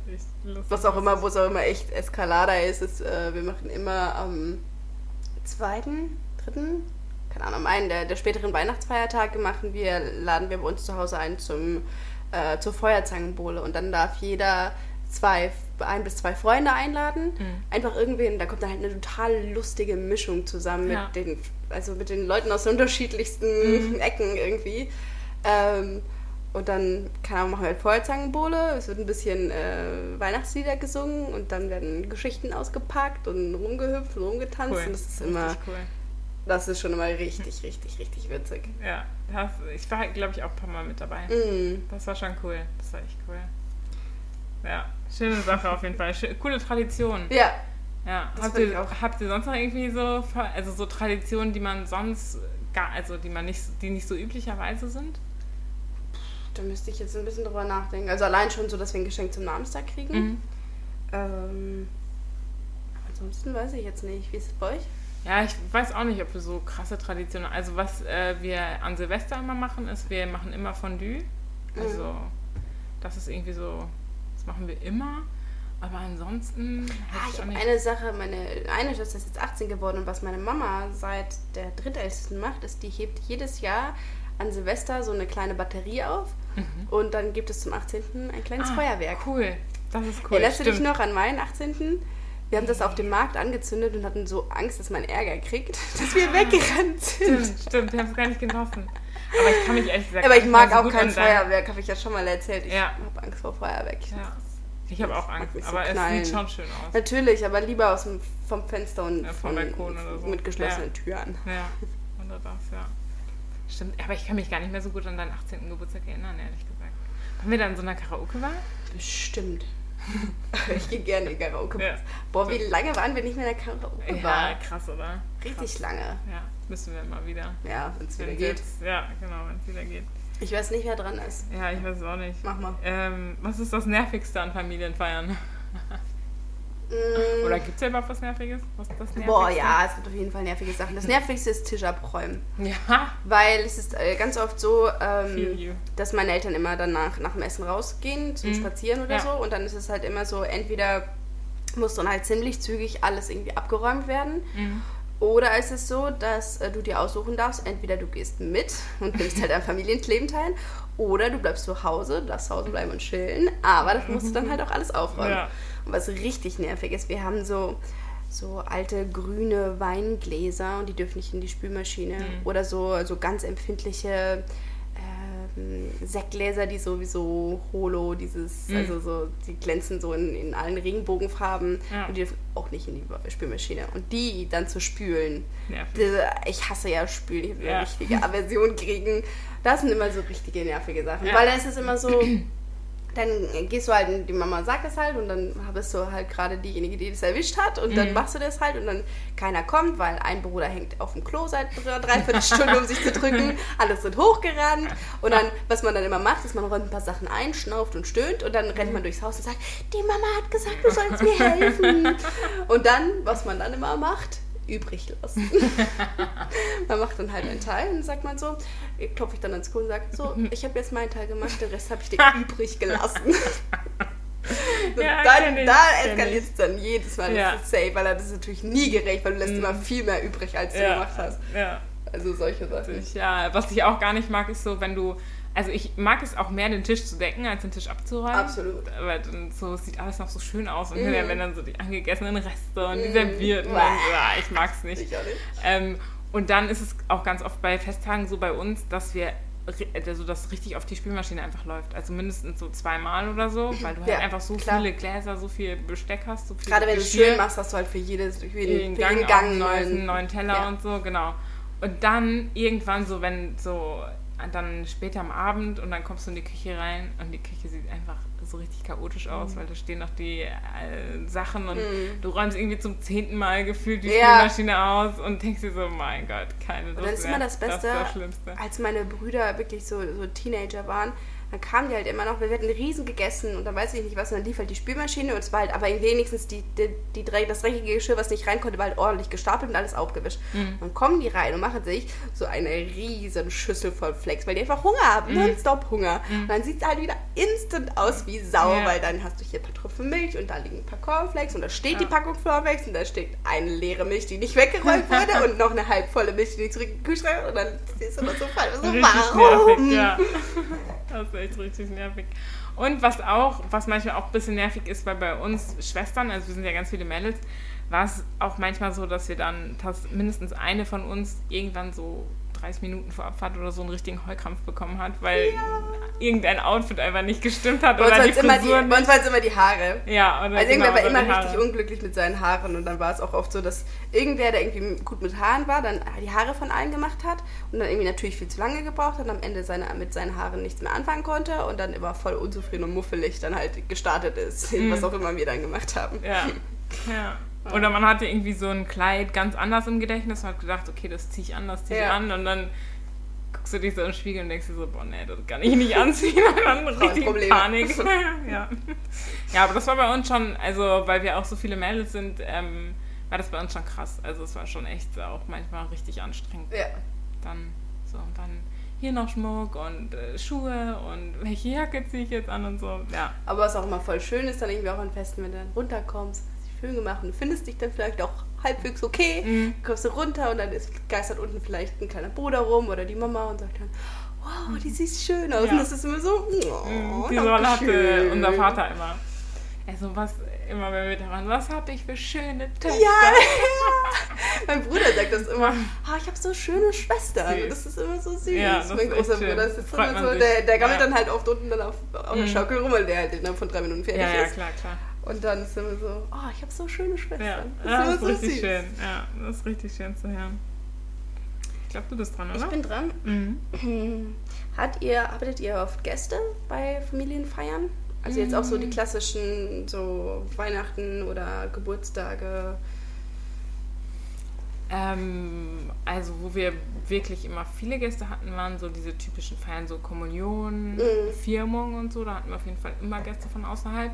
Was auch immer, wo es auch immer echt Eskalader ist, ist, äh, wir machen immer am zweiten, dritten, keine Ahnung, am einen der, der späteren Weihnachtsfeiertage machen wir, laden wir bei uns zu Hause ein zum, äh, zur Feuerzangenbowle und dann darf jeder zwei, ein bis zwei Freunde einladen. Mhm. Einfach irgendwen, da kommt dann halt eine total lustige Mischung zusammen Ja. mit den, also mit den Leuten aus den unterschiedlichsten Mhm. Ecken irgendwie. Ähm, und dann keine Ahnung, machen wir halt Feuerzangenbowle, es wird ein bisschen äh, Weihnachtslieder gesungen und dann werden Geschichten ausgepackt und rumgehüpft und rumgetanzt. Cool. Und das ist immer, cool. Das ist schon immer richtig, richtig, richtig witzig. Ja, das, ich war, glaube ich, auch ein paar Mal mit dabei. Mm. Das war schon cool. Das war echt cool. Ja, schöne Sache auf jeden Fall. Schö coole Tradition. Ja, Ja, habt ihr, auch. habt ihr sonst noch irgendwie so, also so Traditionen, die man sonst gar, also die man nicht, die nicht so üblicherweise sind? da müsste ich jetzt ein bisschen drüber nachdenken. Also allein schon so, dass wir ein Geschenk zum Namenstag kriegen. Mhm. Ähm, ansonsten weiß ich jetzt nicht. Wie ist es bei euch? Ja, ich weiß auch nicht, ob wir so krasse Traditionen. Also was äh, wir an Silvester immer machen, ist, wir machen immer Fondue. Also das ist irgendwie so, das machen wir immer. Aber ansonsten Ah, ich habe eine Sache, meine eine Schwester ist jetzt 18 geworden und was meine Mama seit der drittältesten macht, ist, die hebt jedes Jahr an Silvester so eine kleine Batterie auf und dann gibt es zum 18. ein kleines Mhm. Ah, Feuerwerk. Cool. Das ist cool. Erinnerst du dich noch an meinen 18.? Wir haben das auf dem Markt angezündet und hatten so Angst, dass man Ärger kriegt, <laughs> dass wir weggerannt sind. Stimmt, stimmt, wir haben es gar nicht genossen. Aber ich kann mich ehrlich gesagt Aber ich mag so auch kein Feuerwerk, habe ich ja schon mal erzählt. Ich Ja. habe Angst vor Feuerwerk. Ja. Ich habe auch Angst, so aber es knallen. sieht schon schön aus. Natürlich, aber lieber aus dem, vom Fenster und Ja, vom Balkon oder so. mit geschlossenen. Türen. Ja, das, ja. Stimmt, aber ich kann mich gar nicht mehr so gut an deinen 18. Geburtstag erinnern, ehrlich gesagt. Waren wir da in so einer Karaoke-Bar? Bestimmt. <laughs> ich gehe gerne in Karaoke. Ja. Boah, wie lange waren wir nicht mehr in der Karaoke? Ja, Bar? krass, oder? Richtig krass. lange. Ja, müssen wir mal wieder. Ja, wenn es wieder geht. Ja, genau, wenn es wieder geht. Ich weiß nicht, wer dran ist. Ja, ich weiß es auch nicht. Mach mal. Ähm, was ist das Nervigste an Familienfeiern? <laughs> Mm, Oder gibt es ja überhaupt was Nerviges? Was das Nervigste? Boah, ja, es gibt auf jeden Fall nervige Sachen. Das nervigste ist Tisch abräumen. Ja, Weil es ist äh, ganz oft so, ähm, dass meine Eltern immer danach nach dem Essen rausgehen zum Mhm. Spazieren oder Ja. so. Und dann ist es halt immer so, entweder muss dann halt ziemlich zügig alles irgendwie abgeräumt werden. Mhm. Oder ist es so, dass äh, du dir aussuchen darfst, entweder du gehst mit und nimmst halt am Familienleben teil, oder du bleibst zu Hause, darfst zu Hause bleiben und chillen, aber das musst du dann <laughs> halt auch alles aufräumen. Ja. Was richtig nervig ist, wir haben so, so alte grüne Weingläser und die dürfen nicht in die Spülmaschine. Mhm. Oder so, so ganz empfindliche ähm, Sektgläser, die sowieso holo, dieses, Mhm. also so, die glänzen so in, in allen Regenbogenfarben Ja. und die dürfen auch nicht in die Spülmaschine. Und die dann zu spülen, diese, ich hasse ja Spülen, ich habe Ja. eine richtige Aversion kriegen. Das sind immer so richtige nervige Sachen. Ja. Weil dann ist es immer so, <clears throat> dann gehst du halt, die Mama sagt es halt und dann bist du halt gerade diejenige, die das erwischt hat und dann Mhm. machst du das halt und dann keiner kommt, weil ein Bruder hängt auf dem Klo seit drei- dreiviertel Stunde, um sich zu drücken, <laughs> alle sind hochgerannt und dann, was man dann immer macht, ist, man räumt ein paar Sachen ein, schnauft und stöhnt und dann rennt man durchs Haus und sagt, die Mama hat gesagt, du sollst mir helfen. <laughs> Und dann, was man dann immer macht, übrig lassen. <laughs> man macht dann halt einen Teil und dann sagt man so, klopfe ich dann ans Klo und sagt, so, ich habe jetzt meinen Teil gemacht, den Rest habe ich dir <laughs> übrig gelassen. <laughs> Ja, da kenn ich, da eskaliert es dann jedes Mal. Ja. Das ist safe, weil das ist natürlich nie gerecht, weil du lässt immer viel mehr übrig, als du ja, gemacht hast. ja. Also solche Sachen. Ja, was ich auch gar nicht mag, ist so, wenn du. Also ich mag es auch mehr, den Tisch zu decken, als den Tisch abzuräumen. Absolut. Weil dann so sieht alles noch so schön aus. Und Mhm. wenn dann so die angegessenen Reste und die Mhm. Servierten. Bäh. ja, ich mag es nicht. Ich auch nicht. Ähm, und dann ist es auch ganz oft bei Festtagen so bei uns, dass wir also das richtig auf die Spülmaschine einfach läuft. Also mindestens so zweimal oder so, weil du <laughs> halt Ja, einfach so klar. viele Gläser, so viel Besteck hast, so viel Gerade wenn du es Geschirr, schön machst, hast du halt für jedes, für jeden, für Gang, jeden Gang einen neuen, neuen- neuen Teller Ja. und so, genau. Und dann irgendwann so, wenn so dann später am Abend und dann kommst du in die Küche rein und die Küche sieht einfach so richtig chaotisch aus, Mhm. weil da stehen noch die äh, Sachen und du räumst irgendwie zum zehnten Mal gefühlt die Ja. Spülmaschine aus und denkst dir so, mein Gott, keine Lust Und dann ist immer das Beste, Das ist das Schlimmste. als meine Brüder wirklich so, so Teenager waren, dann kamen die halt immer noch, wir hatten riesen gegessen und dann weiß ich nicht was, und dann lief halt die Spülmaschine und es war halt aber wenigstens die, die, die, das dreckige Geschirr, was nicht rein konnte, war halt ordentlich gestapelt und alles aufgewischt. Mhm. Dann kommen die rein und machen sich so eine riesen Schüssel voll Flex, weil die einfach Hunger haben, Mhm. nonstop Hunger. Und dann sieht es halt wieder instant aus wie Sau, Ja. weil dann hast du hier ein paar Tropfen Milch und da liegen ein paar Cornflakes und da steht Ja. die Packung Cornflakes und da steht eine leere Milch, die nicht weggeräumt wurde <laughs> und noch eine halbvolle Milch, die nicht zurück in den Kühlschrank und dann du noch so falsch. So, Richtig warum? nervig, <laughs> ja. Das ist echt richtig nervig. Und was auch, was manchmal auch ein bisschen nervig ist, weil bei uns Schwestern, also wir sind ja ganz viele Mädels, war es auch manchmal so, dass wir dann, dass mindestens eine von uns irgendwann so 30 Minuten vor Abfahrt oder so einen richtigen Heulkrampf bekommen hat, weil irgendein Outfit einfach nicht gestimmt hat Bei uns oder die waren es immer, die- Frisur bei uns waren es immer die Haare. Ja, oder Also irgendwer war immer richtig unglücklich mit seinen Haaren und dann war es auch oft so, dass irgendwer, der irgendwie gut mit Haaren war, dann die Haare von allen gemacht hat und dann irgendwie natürlich viel zu lange gebraucht hat und am Ende seine, mit seinen Haaren nichts mehr anfangen konnte und dann immer voll unzufrieden und muffelig dann halt gestartet ist, was auch immer wir dann gemacht haben. Mhm. Ja. <laughs> ja. Oder man hatte irgendwie so ein Kleid ganz anders im Gedächtnis und hat gedacht, okay, das ziehe ich an, das ziehe ich Ja. an und dann guckst du dich so im Spiegel und denkst dir so, boah, nee, das kann ich nicht anziehen <laughs> und dann richtig Probleme. Panik. <laughs> ja. ja, aber das war bei uns schon, also weil wir auch so viele Mädels sind, ähm, war das bei uns schon krass. Also es war schon echt auch manchmal richtig anstrengend. Ja. Dann so und dann hier noch Schmuck und äh, Schuhe und welche Jacke ziehe ich jetzt an und so. Ja. Aber was auch immer voll schön ist, dann irgendwie auch an Festen, wenn du dann runterkommst, schön gemacht und findest dich dann vielleicht auch halbwegs okay, Mhm. kommst du runter und dann ist, geistert unten vielleicht ein kleiner Bruder rum oder die Mama und sagt dann, wow, die sieht schön aus. Ja. Und das ist immer so, oh, Die Rolle hatte unser Vater immer. Also was, immer wenn wir da waren, was habe ich für schöne Töchter. Ja, <laughs> <laughs> mein Bruder sagt das immer. <laughs> Ah, ich habe so schöne Schwestern. Süß. Das ist immer so süß. Ja, das mein großer. Bruder ist immer so, der, der gammelt Ja. dann halt oft unten dann auf, auf der Mhm. Schaukel rum, weil der halt innerhalb von drei Minuten fertig Ja, ja, ist. klar, klar. Und dann ist immer so, oh, ich habe so schöne Schwestern. Ja, das ja, ist das ist so richtig süß. schön. Ja, das ist richtig schön zu hören. Ich glaube, du bist dran, oder? Ich bin dran. mhm. <clears throat> Hat ihr, arbeitet ihr oft Gäste bei Familienfeiern? Also jetzt auch so die klassischen so Weihnachten oder Geburtstage. Ähm, also, wo wir wirklich immer viele Gäste hatten, waren so diese typischen Feiern, so Kommunion, Mhm. Firmung und so. Da hatten wir auf jeden Fall immer Gäste von außerhalb.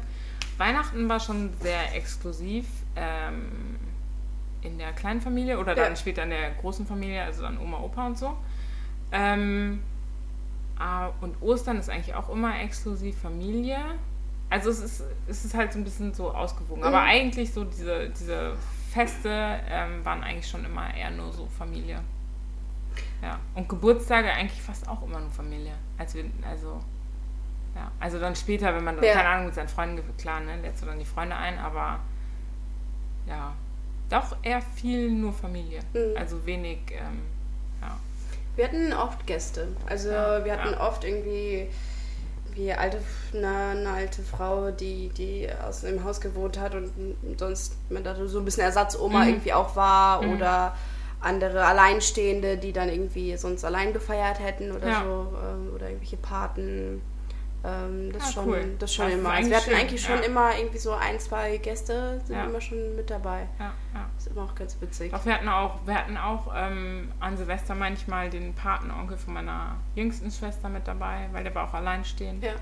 Weihnachten war schon sehr exklusiv ähm, in der kleinen Familie oder dann Ja. später in der großen Familie, also dann Oma, Opa und so. Ähm, ah, und Ostern ist eigentlich auch immer exklusiv Familie. Also es ist, es ist halt so ein bisschen so ausgewogen. Aber Mhm. eigentlich so diese, diese Feste ähm, waren eigentlich schon immer eher nur so Familie. Ja. Und Geburtstage eigentlich fast auch immer nur Familie. Als wir, also, ja. Also dann später, wenn man, dann, Ja. keine Ahnung, mit seinen Freunden, klar, ne, lädst du dann die Freunde ein, aber ja, doch eher viel nur Familie. Mhm. Also wenig, ähm, ja. Wir hatten oft Gäste. Also Ja, wir hatten ja. oft irgendwie wie alte, eine, eine alte Frau, die, die aus dem Haus gewohnt hat und sonst man da so ein bisschen Ersatzoma Mhm. irgendwie auch war Mhm. oder andere Alleinstehende, die dann irgendwie sonst allein gefeiert hätten oder Ja. so ähm, oder irgendwelche Paten. Ähm, das, Ja, schon, cool. das schon Das immer. Also wir hatten schön, eigentlich schon ja. immer irgendwie so ein, zwei Gäste sind Ja. immer schon mit dabei. ja, ja. Das ist immer auch ganz witzig. Doch wir hatten auch, wir hatten auch ähm, an Silvester manchmal den Patenonkel von meiner jüngsten Schwester mit dabei, weil der war auch alleinstehend. Ja.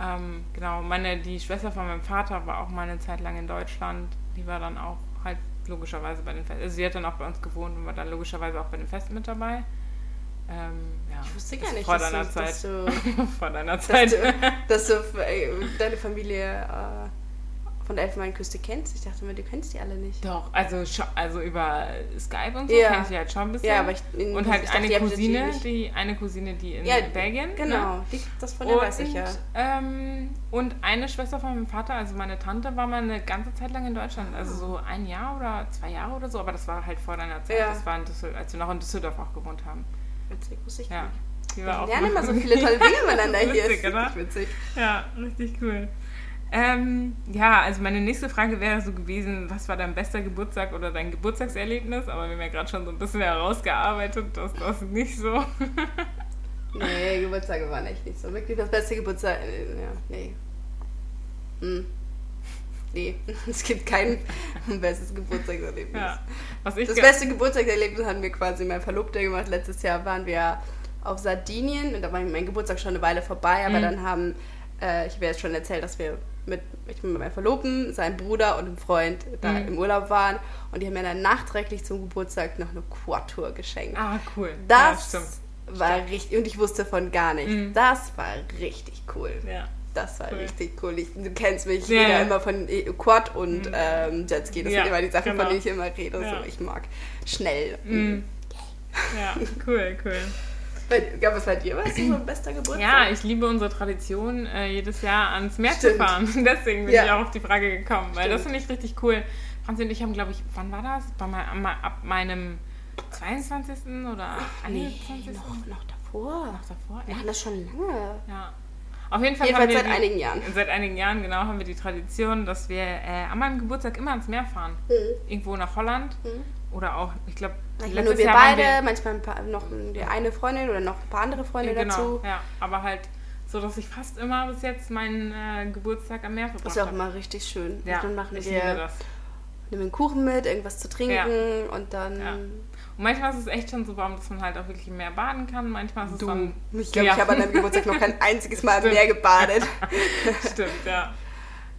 Ähm, genau, meine, die Schwester von meinem Vater war auch mal eine Zeit lang in Deutschland. Die war dann auch halt logischerweise bei den Festen. Also sie hat dann auch bei uns gewohnt und war dann logischerweise auch bei den Festen mit dabei. Ähm, ja. Ich wusste gar nicht, vor dass deiner du, Zeit. dass du, <laughs> vor deiner dass Zeit. du, <laughs> dass du äh, deine Familie äh, von der Elfenbeinküste kennst. Ich dachte mir, du kennst die alle nicht. Doch, also, also über Skype und so Ja. kenn ich die halt schon ein bisschen. Ja, aber ich, und ich halt dachte, eine habt Cousine, die eine Cousine, die in Ja, Belgien. Genau, Ne? die, das von der Und, weiß ich ja. ähm, und eine Schwester von meinem Vater, also meine Tante, war mal eine ganze Zeit lang in Deutschland. Also so ein Jahr oder zwei Jahre oder so, aber das war halt vor deiner Zeit. Ja. Das war in als wir noch in Düsseldorf auch gewohnt haben. Witzig, wusste ich Ja. Wir lernen immer so viele tolle Dinge miteinander <laughs> hier. Witzig, ist oder? wirklich witzig. Ja, richtig cool. Ähm, ja, also meine nächste Frage wäre so gewesen, was war dein bester Geburtstag oder dein Geburtstagserlebnis? Aber wir haben ja gerade schon so ein bisschen herausgearbeitet, dass das nicht so. <laughs> Nee, Geburtstage waren echt nicht so. Wirklich das beste Geburtstag. äh, Ja, nee. Hm. Nee, <laughs> es gibt kein <laughs> bestes Geburtstagserlebnis. ja. Das beste Geburtstagserlebnis hatten wir quasi mein Verlobter gemacht. Letztes Jahr waren wir auf Sardinien und da war mein Geburtstag schon eine Weile vorbei, aber Mhm. dann haben, äh, ich habe ja jetzt schon erzählt, dass wir mit, ich mit meinem Verlobten, seinem Bruder und einem Freund da Mhm. im Urlaub waren und die haben mir dann nachträglich zum Geburtstag noch eine Quad-Tour geschenkt. Ah, cool. Das ja, war richtig, und ich wusste von gar nichts. Mhm. Das war richtig cool. Ja. Das war Cool. richtig cool. Ich, du kennst mich, Ja, ja. immer von eh, Quad und Mhm. ähm, Jetski. Das Ja, sind immer die Sachen, genau. von denen ich immer rede. Ja. So, ich mag schnell. Mhm. Ja, cool, cool. Gab es bei dir was? So ein bester Geburtstag? Ja, ich liebe unsere Tradition, äh, jedes Jahr ans Meer zu Stimmt. fahren. <laughs> Deswegen bin Ja. ich auch auf die Frage gekommen, weil das Stimmt. finde ich richtig cool. Franzi und ich haben, glaube ich, wann war das? Bei mein, ab meinem 22. oder nee, 21. noch, noch davor. Noch davor? Wir Echt? machen das schon lange. Ja. Auf jeden Fall Jedenfalls haben wir seit die, einigen Jahren. Seit einigen Jahren, genau, haben wir die Tradition, dass wir äh, an meinem Geburtstag immer ans Meer fahren. Irgendwo nach Holland. Mhm. Oder auch, ich glaube, Manchmal nur wir beide, manchmal ein paar, noch die eine Freundin oder noch ein paar andere Freunde genau, dazu. ja. Aber halt so, dass ich fast immer bis jetzt meinen äh, Geburtstag am Meer Das verbracht ist auch habe. immer richtig schön. Ja, und dann machen ich wir nehmen einen Kuchen mit, irgendwas zu trinken Ja. und dann. Und manchmal ist es echt schon so warm, dass man halt auch wirklich im Meer baden kann. Manchmal ist es Du, dann... ich glaube, Ja. ich habe an deinem Geburtstag noch kein einziges Mal im Stimmt. Meer gebadet. <laughs> Stimmt, ja.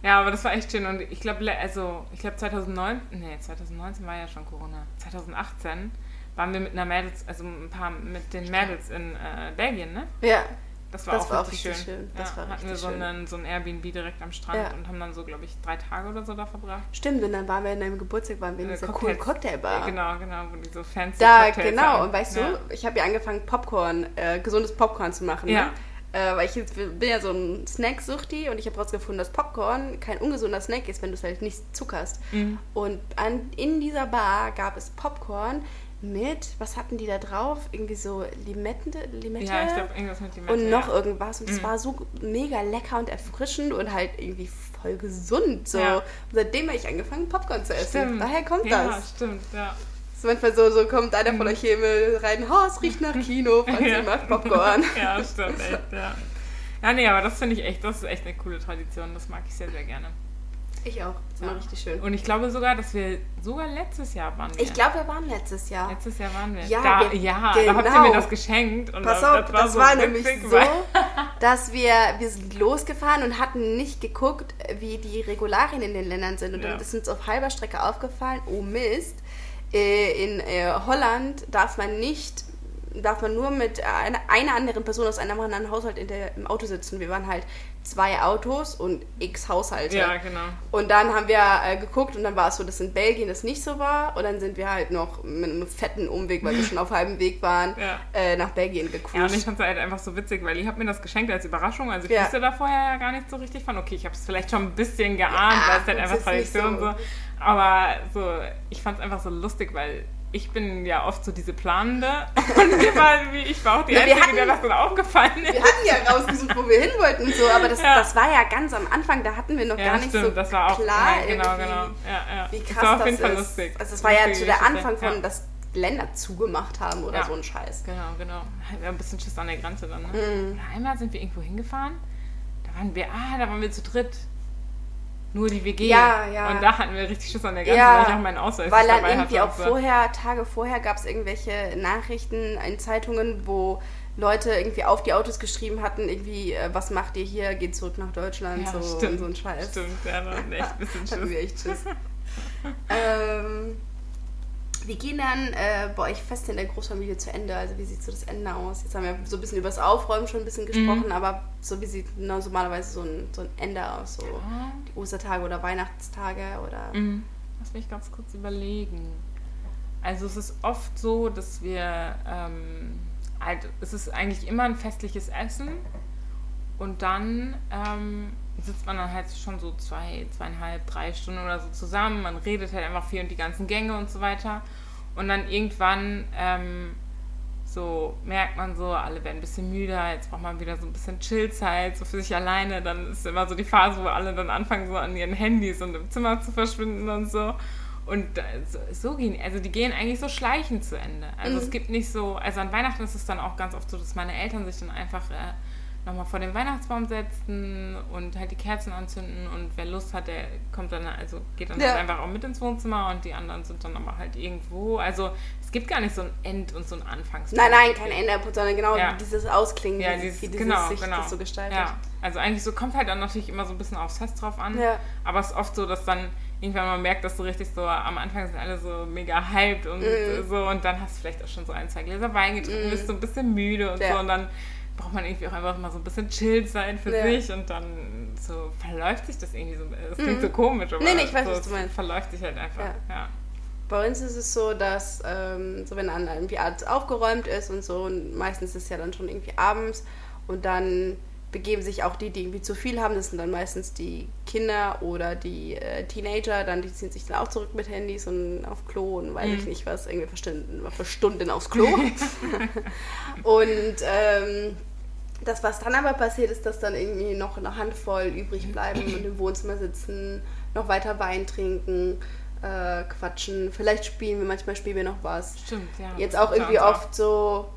Ja, aber das war echt schön. Und ich glaube, also, ich glaube 2009, nee, 2019 war ja schon Corona. 2018 waren wir mit einer Mädels, also ein paar mit den Mädels in äh, Belgien, ne? Ja, Das war Das auch war richtig richtig schön. schön. Das ja, war hatten wir so, einen, so ein Airbnb direkt am Strand Ja. und haben dann so, glaube ich, drei Tage oder so da verbracht. stimmt. Und dann waren wir in deinem Geburtstag, waren wir in Äh, dieser Cocktails. coolen Cocktailbar. Genau, genau, wo die so fancy Da, Cocktails genau. haben. Und weißt ja. du, ich habe ja angefangen, Popcorn, äh, gesundes Popcorn zu machen. Ja. Ne? Äh, weil ich jetzt, bin ja so ein Snack-Suchti und ich habe herausgefunden, dass Popcorn kein ungesunder Snack ist, wenn du es halt nicht zuckerst. Mhm. Und an, in dieser Bar gab es Popcorn mit, was hatten die da drauf? Irgendwie so Limette? Limette? Ja, ich glaube, irgendwas mit Limette. und noch ja. irgendwas. Und es Mhm. war so mega lecker und erfrischend und halt irgendwie voll gesund. So. Ja. Und seitdem habe ich angefangen, Popcorn zu essen. Stimmt. Daher kommt ja, das. stimmt, ja. So manchmal so, so kommt einer von euch hier rein, oh, es riecht nach Kino, <laughs> Franzi Ja. macht Popcorn. <laughs> ja, stimmt, echt, ja. Ja, nee, aber das finde ich echt, das ist echt eine coole Tradition. Das mag ich sehr, sehr gerne. Ich auch. Das war Ja. richtig schön. Und ich glaube sogar, dass wir sogar letztes Jahr waren. Wir. Ich glaube, wir waren letztes Jahr. Letztes Jahr waren wir. Ja, da, wir- ja da habt ihr genau. mir das geschenkt. Und Pass das, auf, das war, nämlich so, <laughs> dass wir, wir sind losgefahren und hatten nicht geguckt, wie die Regularien in den Ländern sind. Und Ja. dann ist uns auf halber Strecke aufgefallen, oh Mist, äh, in äh, Holland darf man nicht, darf man nur mit einer, einer anderen Person aus einem anderen Haushalt in der, im Auto sitzen. Wir waren halt zwei Autos und x Haushalte. Ja, genau. Und dann haben wir äh, geguckt und dann war es so, dass in Belgien das nicht so war. Und dann sind wir halt noch mit einem fetten Umweg, weil wir schon auf halbem Weg waren, <laughs> Ja. äh, nach Belgien Ja, und ich fand es halt einfach so witzig, weil ich habe mir das geschenkt als Überraschung. Also ich Ja. wusste da vorher ja gar nicht so richtig von. Okay, ich habe es vielleicht schon ein bisschen geahnt, Ja, weil es halt einfach Tradition so. so. Aber so, ich fand es einfach so lustig, weil ich bin ja oft so diese Planende. Und wir waren, ich war auch die Ja, Einzige, der hatten- das dann aufgefallen ist. wir hatten ja rausgesucht, wo wir hin wollten und so, aber das, Ja. das war ja ganz am Anfang, da hatten wir noch Ja, gar nicht stimmt, so das war auch klar ja, genau, genau. Ja, wie Das krass war auf das jeden Fall ist. lustig. Also es war ja zu der. Anfang von, dass Länder zugemacht haben oder so ein Scheiß. Genau, genau. Wir haben ein bisschen Schiss an der Grenze dann, ne? Mhm. Einmal sind wir irgendwo hingefahren, da waren wir, ah, da waren wir zu dritt. Nur die WG. Ja, ja. Und da hatten wir richtig Schiss an der Grenze, Ja, weil ich auch meinen Ausweis Weil dann irgendwie auch so. vorher, Tage vorher gab es irgendwelche Nachrichten in Zeitungen, wo Leute irgendwie auf die Autos geschrieben hatten, irgendwie, äh, was macht ihr hier, geht zurück nach Deutschland, Ja, so, stimmt. und so ein Scheiß. Stimmt, ja, hatten wir echt ein bisschen <laughs> Hatten Schiss. wir echt Schiss. <laughs> ähm, Wie gehen dann äh, bei euch fest in der Großfamilie zu Ende? Also wie sieht so das Ende aus? Jetzt haben wir so ein bisschen über das Aufräumen schon ein bisschen gesprochen, mhm. aber so wie sieht na, normalerweise so ein, so ein Ende aus? So ja. die Ostertage oder Weihnachtstage oder... Mhm. Lass mich ganz kurz überlegen. Also es ist oft so, dass wir... Ähm, halt, es ist eigentlich immer ein festliches Essen und dann... Ähm, sitzt man dann halt schon so zwei, zweieinhalb, drei Stunden oder so zusammen. Man redet halt einfach viel und die ganzen Gänge und so weiter. Und dann irgendwann ähm, so merkt man so, alle werden ein bisschen müder, jetzt braucht man wieder so ein bisschen Chillzeit, so für sich alleine. Dann ist immer so die Phase, wo alle dann anfangen, so an ihren Handys und im Zimmer zu verschwinden und so. Und so, gehen, also die gehen eigentlich so schleichend zu Ende. Also mhm. es gibt nicht so, also an Weihnachten ist es dann auch ganz oft so, dass meine Eltern sich dann einfach äh, nochmal vor den Weihnachtsbaum setzen und halt die Kerzen anzünden und wer Lust hat, der kommt dann, also geht dann ja. halt einfach auch mit ins Wohnzimmer und die anderen sind dann aber halt irgendwo. Also es gibt gar nicht so ein End- und so ein Anfangspunkt. Nein, nein, kein Enderpunkt, sondern genau ja. dieses Ausklingen, ja, dieses, wie dieses genau, sich genau. das so gestaltet. Ja, also eigentlich so kommt halt dann natürlich immer so ein bisschen aufs Fest drauf an, ja. aber es ist oft so, dass dann irgendwann man merkt, dass du richtig so am Anfang sind alle so mega hyped und mm. so und dann hast du vielleicht auch schon so ein, zwei Gläser Wein getrunken, mm. bist so ein bisschen müde und so und dann braucht man irgendwie auch einfach mal so ein bisschen chill sein für ja. sich und dann so verläuft sich das irgendwie so. Es klingt mhm. so komisch, aber nee, nee, ich weiß, so, was du meinst. verläuft sich halt einfach. Ja. ja. Bei uns ist es so, dass ähm, so wenn dann irgendwie alles aufgeräumt ist und so, und meistens ist es ja dann schon irgendwie abends und dann begeben sich auch die, die irgendwie zu viel haben. Das sind dann meistens die Kinder oder die äh, Teenager. Dann die ziehen sich dann auch zurück mit Handys und auf Klo und weiß mhm. ich nicht was, irgendwie für Stunden, für Stunden aufs Klo. <laughs> und ähm, das, was dann aber passiert, ist, dass dann irgendwie noch eine Handvoll übrig bleiben und im Wohnzimmer sitzen, noch weiter Wein trinken, äh, quatschen. Vielleicht spielen wir, manchmal spielen wir noch was. Stimmt, ja. Jetzt auch irgendwie oft so,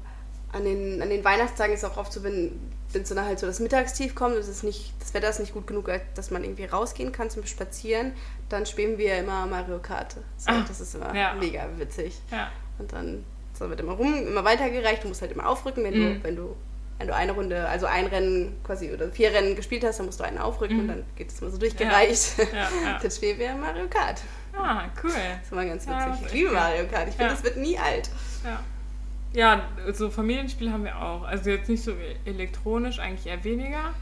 an den, an den Weihnachtstagen ist auch oft so, wenn, wenn so halt so das Mittagstief kommt, das, ist nicht, das Wetter ist nicht gut genug, dass man irgendwie rausgehen kann zum Spazieren, dann spielen wir immer Mario Kart. So, ah, das ist immer ja. mega witzig. Ja. Und dann so wird immer rum, immer weitergereicht. Du musst halt immer aufrücken, wenn mhm. du, wenn du wenn du eine Runde, also ein Rennen quasi oder vier Rennen gespielt hast, dann musst du einen aufrücken mhm. und dann geht es mal so durchgereicht. Ja. Ja, <laughs> ja. Dann spielen wir Mario Kart. Ah, cool. Das ist immer ganz witzig. ich liebe Mario Kart. Ich finde, das wird nie alt. Ja. Ja, so Familienspiele haben wir auch. Also jetzt nicht so elektronisch, eigentlich eher weniger.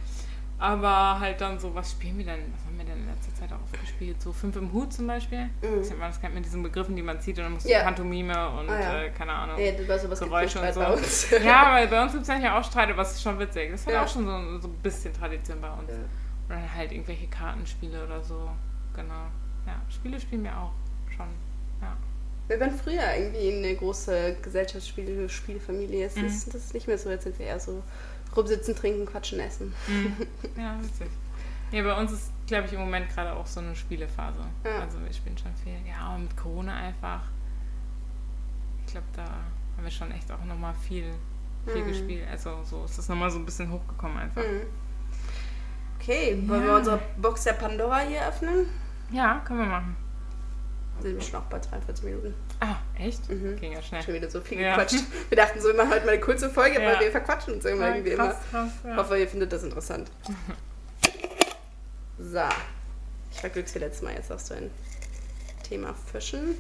Aber halt dann so, was spielen wir denn? Was haben wir denn in letzter Zeit auch gespielt? So fünf im Hut zum Beispiel. Mhm. Das kennt man mit diesen Begriffen, die man zieht und dann musst du ja. Pantomime und ah, ja. äh, keine Ahnung. Ja, das war sowas Geräusche und so. Bei uns. <laughs> ja, weil bei uns gibt es ja auch Streit, aber es ist schon witzig. Das ist ja. auch schon so, so ein bisschen Tradition bei uns. Ja. Oder halt irgendwelche Kartenspiele oder so. Genau. Ja, Spiele spielen wir auch schon. Ja. Wir waren früher irgendwie eine große Gesellschaftsspielfamilie. Es mhm. ist, das ist nicht mehr so, jetzt sind wir eher so rumsitzen, trinken, quatschen, essen. Mhm. <laughs> Ja, witzig. Ja, bei uns ist, glaube ich, im Moment gerade auch so eine Spielephase. Ja. Also wir spielen schon viel. Ja, und mit Corona einfach. Ich glaube, da haben wir schon echt auch nochmal viel, viel mhm. gespielt. Also so ist das nochmal so ein bisschen hochgekommen einfach. Mhm. Okay, wollen ja. wir unsere Box der Pandora hier öffnen? Ja, können wir machen. Wir sind schon auch bei 43 Minuten. Ah, echt? Mhm. Ging ja schnell. Schon wieder so viel ja. gequatscht. Wir dachten so, wir machen heute mal eine kurze Folge, ja. weil wir verquatschen uns immer ja, irgendwie krass, immer. Krass, ja. Hoffe, ihr findet das interessant. <laughs> so. Ich war glücklich letztes Mal. Jetzt sagst du ein Thema Fischen.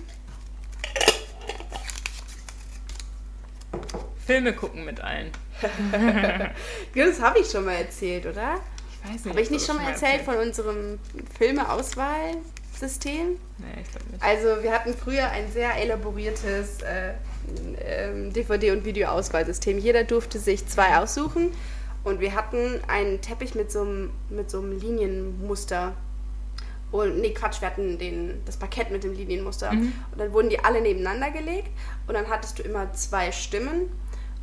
Filme gucken mit allen. <laughs> das habe ich schon mal erzählt, oder? Ich weiß nicht. Habe ich nicht schon mal erzählt, erzählt von unserem Filmeauswahl? System. Nee, ich glaube nicht. Also wir hatten früher ein sehr elaboriertes äh, DVD- und Videoauswahlsystem. Jeder durfte sich zwei aussuchen und wir hatten einen Teppich mit so einem, mit so einem Linienmuster. Und, nee, Quatsch, wir hatten den, das Parkett mit dem Linienmuster. Mhm. Und dann wurden die alle nebeneinander gelegt und dann hattest du immer zwei Stimmen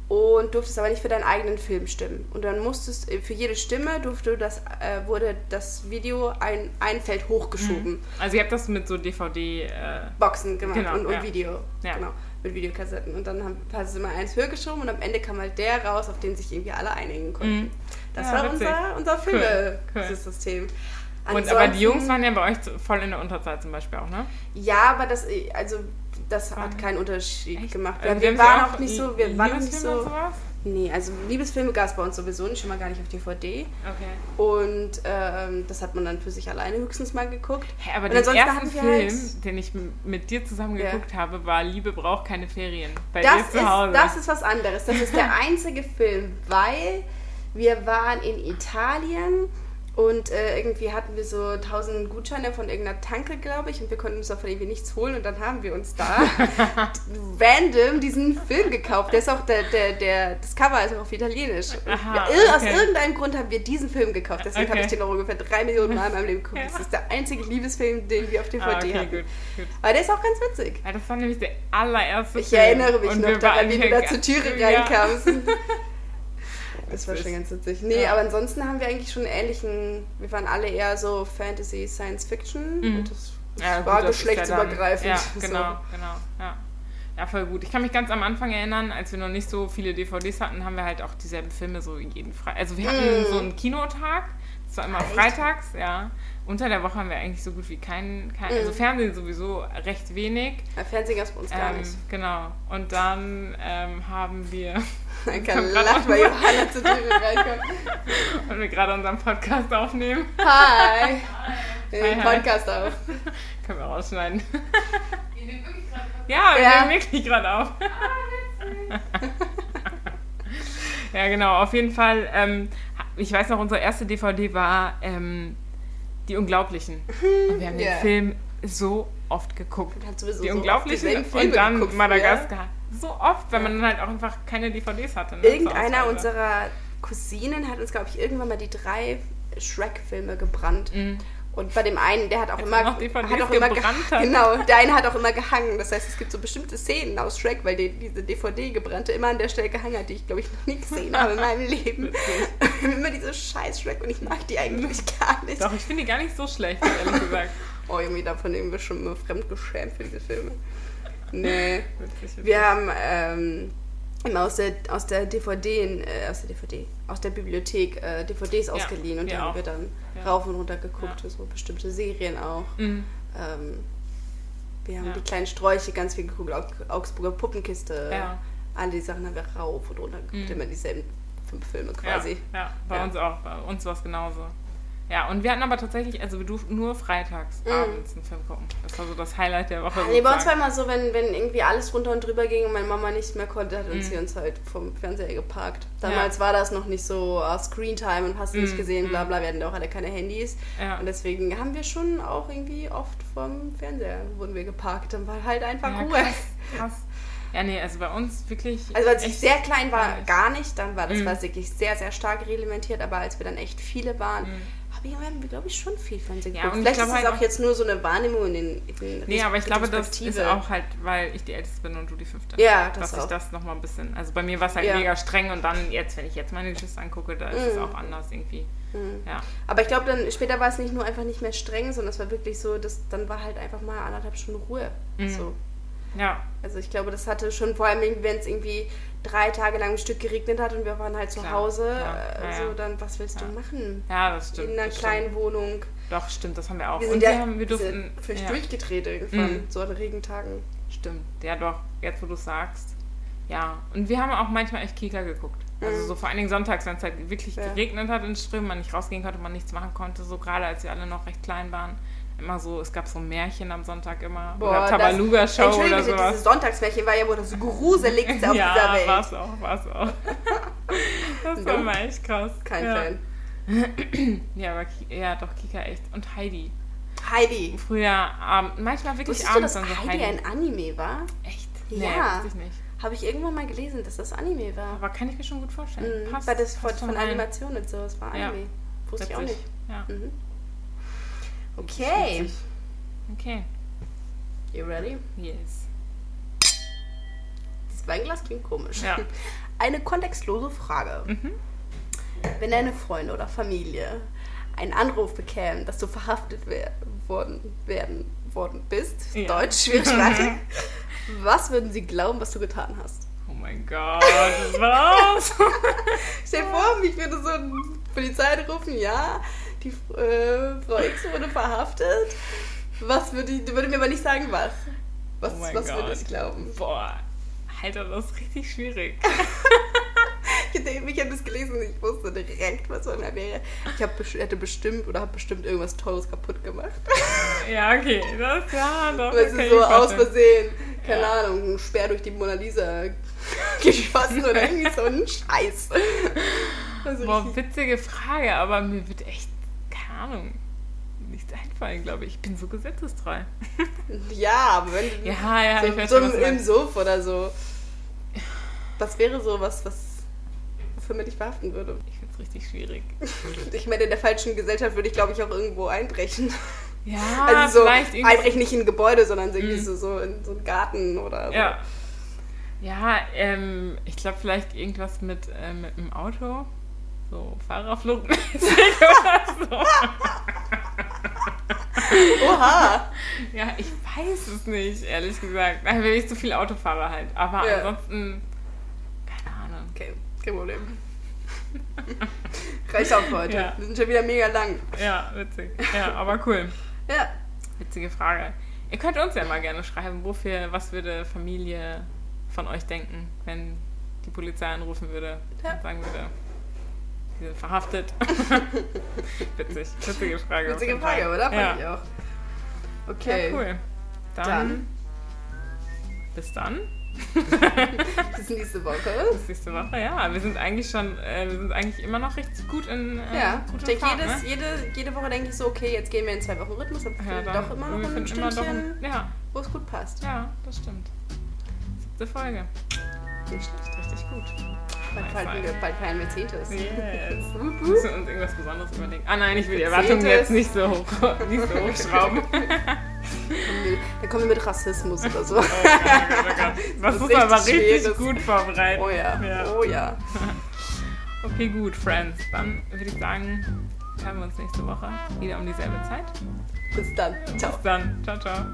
und durftest aber nicht für deinen eigenen Film stimmen. Und dann musstest äh, für jede Stimme durfte das, äh, wurde das Video ein, ein Feld hochgeschoben. Mhm. Also ihr habt das mit so DVD äh Boxen gemacht genau, und, und ja. Video. Ja. Genau, mit Videokassetten. Und dann haben, hast du immer eins höher geschoben und am Ende kam halt der raus, auf den sich irgendwie alle einigen konnten. Mhm. Das ja, war unser, unser Filmesystem. Cool. Cool. Und, aber die Jungs waren ja bei euch voll in der Unterzahl zum Beispiel auch, ne? Ja, aber das, also, das hat keinen Unterschied Echt? gemacht. Also wir, wir waren auch nicht so, wir waren nicht so. Nee, also Liebesfilme gab es bei uns sowieso nicht, schon mal gar nicht auf DVD. Okay. Und ähm, das hat man dann für sich alleine höchstens mal geguckt. Hä, aber der erste Film, halt den ich mit dir zusammen geguckt ja. habe, war Liebe braucht keine Ferien. Bei das dir zu Hause. Ist, das ist was anderes. Das ist der <laughs> einzige Film, weil wir waren in Italien und äh, irgendwie hatten wir so 1000 Gutscheine von irgendeiner Tanke, glaube ich, und wir konnten uns davon irgendwie nichts holen. Und dann haben wir uns da <laughs> random diesen Film gekauft. Der ist auch, der, der, der, das Cover ist auch auf Italienisch. Aha, okay. Aus irgendeinem Grund haben wir diesen Film gekauft. Deswegen okay. habe ich den auch ungefähr drei Millionen Mal in meinem Leben geguckt. Das ist der einzige Liebesfilm, den wir auf DVD ah, okay, hatten. Gut, gut. Aber der ist auch ganz witzig. Ja, das war nämlich der allererste ich Film. Ich erinnere mich und noch daran, wie du da zur <laughs> Türe ja. reinkamst. <laughs> Das war schon ganz witzig. Nee, ja. aber ansonsten haben wir eigentlich schon einen ähnlichen, wir waren alle eher so Fantasy, Science Fiction. Mhm. Und das, das ja, war gut, geschlechtsübergreifend. Ja, genau, so. genau, ja. Ja, voll gut. Ich kann mich ganz am Anfang erinnern, als wir noch nicht so viele DVDs hatten, haben wir halt auch dieselben Filme so jeden Freitag. Also wir hatten mm. so einen Kinotag, das war immer Echt? freitags, ja. Unter der Woche haben wir eigentlich so gut wie keinen, kein, also Fernsehen sowieso recht wenig. Ja, Fernsehen gab es bei uns gar ähm, nicht. Genau. Und dann ähm, haben wir man kann lachen, weil Johanna zur Tür reinkommt. <laughs> Und wir gerade unseren Podcast aufnehmen. Hi! Wir <laughs> nehmen Podcast auf. <laughs> Können wir rausschneiden. Ihr nehmt wirklich gerade auf? Ja, wir ja. nehmen wirklich gerade auf. ja, genau, auf jeden Fall. Ähm, ich weiß noch, unsere erste DVD war ähm, Die Unglaublichen. Und wir haben yeah. den Film so oft geguckt. Die so Unglaublichen und dann Madagaskar. Ja so oft, weil man dann halt auch einfach keine DVDs hatte. Ne, Irgendeiner unserer Cousinen hat uns, glaube ich, irgendwann mal die drei Shrek-Filme gebrannt. Mhm. Und bei dem einen, der hat auch Als immer, hat auch immer gebrannt hat. <laughs> genau, der eine hat auch immer gehangen. Das heißt, es gibt so bestimmte Szenen aus Shrek, weil die, diese DVD gebrannte immer an der Stelle gehangen hat, die ich glaube ich noch nie gesehen habe in meinem Leben. <laughs> <laughs> immer diese scheiß Shrek und ich mag die eigentlich gar nicht. Doch, ich finde die gar nicht so schlecht, ehrlich gesagt. Oh, irgendwie davon nehmen wir schon immer fremdgeschämt für diese Filme. <laughs> Nee. Wir haben ähm, immer aus der, aus der DVD, äh, aus der DVD, aus der Bibliothek äh, DVDs ja, ausgeliehen und die haben wir dann ja. rauf und runter geguckt, ja. so bestimmte Serien auch. Mhm. Ähm, wir haben die kleinen Sträuche ganz viel geguckt, Augsburger Puppenkiste. Alle die Sachen haben wir rauf und runter geguckt, mhm. immer dieselben fünf Filme quasi. Ja, bei uns auch, bei uns war es genauso. Ja, und wir hatten aber tatsächlich, also wir durften nur freitags mm. abends einen Film gucken. Das war so das Highlight der Woche. Nee, bei uns war immer so, wenn, wenn irgendwie alles runter und drüber ging und meine Mama nicht mehr konnte, hat uns mm. sie uns halt vom Fernseher geparkt. Damals ja. war das noch nicht so uh, Screentime und hast du mm. nicht gesehen, bla bla, wir hatten auch alle keine Handys. Ja. Und deswegen haben wir schon auch irgendwie oft vom Fernseher wurden wir geparkt. Dann war halt einfach ja, Ruhe. Krass, krass. Ja, nee, also bei uns wirklich. Also als ich sehr klein war, gar nicht, dann war das war wirklich sehr, sehr stark reglementiert, aber als wir dann echt viele waren, wir haben, glaube ich, schon viel Fernsehen geguckt. Ja, Vielleicht ist es halt auch jetzt nur so eine Wahrnehmung in den in Nee, aber ich glaube, das ist auch halt, weil ich die Älteste bin und du die Fünfte. Ja, das Dass auch. ich das nochmal ein bisschen... Also bei mir war es halt ja. mega streng und dann jetzt, wenn ich jetzt meine Geschwister angucke, da ist mm. es auch anders irgendwie. Mm. Ja. Aber ich glaube, dann später war es nicht nur einfach nicht mehr streng, sondern es war wirklich so, dass dann war halt einfach mal anderthalb Stunden Ruhe. Mm. So. Ja. Also ich glaube, das hatte schon vor allem, wenn es irgendwie drei Tage lang ein Stück geregnet hat und wir waren halt zu Klar, Hause, ja, ja, so dann was willst du machen? Ja, das stimmt. In einer kleinen stimmt. Wohnung. Doch, stimmt, das haben wir auch. Wir sind und ja, wir, haben, wir durften völlig ja. durchgedreht irgendwann, mhm. so an Regentagen. Stimmt, ja doch, jetzt wo du sagst. Ja, und wir haben auch manchmal echt Kika geguckt. Also mhm. so vor allen Dingen sonntags, wenn es halt wirklich geregnet hat in Strömen, man nicht rausgehen konnte, man nichts machen konnte, so gerade als wir alle noch recht klein waren immer so, es gab so ein Märchen am Sonntag immer. Boah, oder Tabaluga-Show oder sowas. Dieses Sonntagsmärchen war ja wohl das Gruseligste auf <laughs> ja, dieser Welt. Ja, war's auch, war's auch. <laughs> das war mal echt krass. Kein ja. Fan. <clears throat> ja, aber ja, doch, Kika echt. Und Heidi. Heidi. Früher Abend, ähm, manchmal wirklich Wusstest abends du, dass dann so Heidi, Heidi ein Anime war? Echt? Nee, ja. wusste ich nicht. Habe ich irgendwann mal gelesen, dass das Anime war. Aber kann ich mir schon gut vorstellen. Mhm, Passt, weil das von, von Animation und so, es war Anime. Ja. Wusste ich auch nicht. Ja. Mhm. Okay. Okay. You ready? Yes. Das Weinglas klingt komisch. Ja. <laughs> Eine kontextlose Frage. Mhm. Wenn deine Freunde oder Familie einen Anruf bekämen, dass du verhaftet wer worden, werden worden bist, ja. Deutsch, schwierig <laughs> was würden sie glauben, was du getan hast? Oh mein Gott, was? <laughs> Stell dir vor, mich würde so eine Polizei rufen, ja, die äh, Frau X wurde verhaftet. Was würde ich, würde mir aber nicht sagen, was. Was, Oh was würde ich glauben? Boah, Alter, das ist richtig schwierig. <laughs> Ich hätte es gelesen und ich wusste direkt, was von mir wäre. Ich hab, hätte bestimmt oder habe bestimmt irgendwas Teures kaputt gemacht. <laughs> ja, okay. Das, ja, doch. Weil das sie so aus. Versehen, keine Ja. Ahnung, einen Speer durch die Mona Lisa <laughs> geschossen oder irgendwie so ein Scheiß. Also Boah, witzige Frage, aber mir wird echt, Ahnung, nichts einfallen, glaube ich. Ich bin so gesetzestreu. <laughs> ja, aber wenn du Ja, ja, so, ich weiß so schon, im. Suff oder so. Das wäre so was, was wofür man dich verhaften würde. Ich finde es richtig schwierig. <laughs> Ich meine, in der falschen Gesellschaft würde ich, glaube ich, auch irgendwo einbrechen. Ja, <laughs> also so vielleicht irgendwie. einbrechen nicht in ein Gebäude, sondern irgendwie Mhm. so, so in so einen Garten oder so. Ja. Ja, ähm, ich glaube vielleicht irgendwas mit, äh, mit dem Auto. So Fahrerfluchtmäßig oder so. Oha! Ja, ich weiß es nicht, ehrlich gesagt. Weil ich so viel Auto fahre halt. Aber Ja. ansonsten, keine Ahnung. Okay, kein Problem. Reicht auch heute. Ja. Wir sind schon wieder mega lang. Ja, witzig. Ja, aber cool. Ja. Witzige Frage. Ihr könnt uns ja mal gerne schreiben, wofür, was würde Familie von euch denken, wenn die Polizei anrufen würde Ja. und sagen würde, sie sind verhaftet. <laughs> Witzig. Witzige Frage. Witzige Frage, oder? Fand Ja. ich auch. Okay. ja, cool. Dann, Dann. bis dann. <laughs> Bis nächste Woche. Bis nächste Woche. Ja, wir sind eigentlich schon, äh, wir sind eigentlich immer noch richtig gut in äh, Ja, ich denke, Fahrt, jedes, ne? jede, jede Woche denke ich so, okay, jetzt gehen wir in zwei Wochen Rhythmus, finden Ja, wir dann, doch immer noch ein Stündchen, ja, wo es gut passt. ja, das stimmt. Siebte Folge. Nicht schlecht. Richtig gut. Bald, High feiern five. wir, bald feiern wir Zehntes. Yes. Wup, Wir müssen uns irgendwas Besonderes überlegen. Ah nein, ich will die Erwartungen jetzt nicht so hoch, <laughs> nicht so <laughs> hochschrauben. Dann kommen wir mit Rassismus oder so. Oh Gott, oh Gott. <laughs> Das muss man aber richtig gut vorbereiten. Oh ja, Ja. oh ja. Okay, gut, Friends. Dann würde ich sagen, hören wir uns nächste Woche wieder um dieselbe Zeit. Bis dann. Ciao. Bis dann. Ciao, ciao.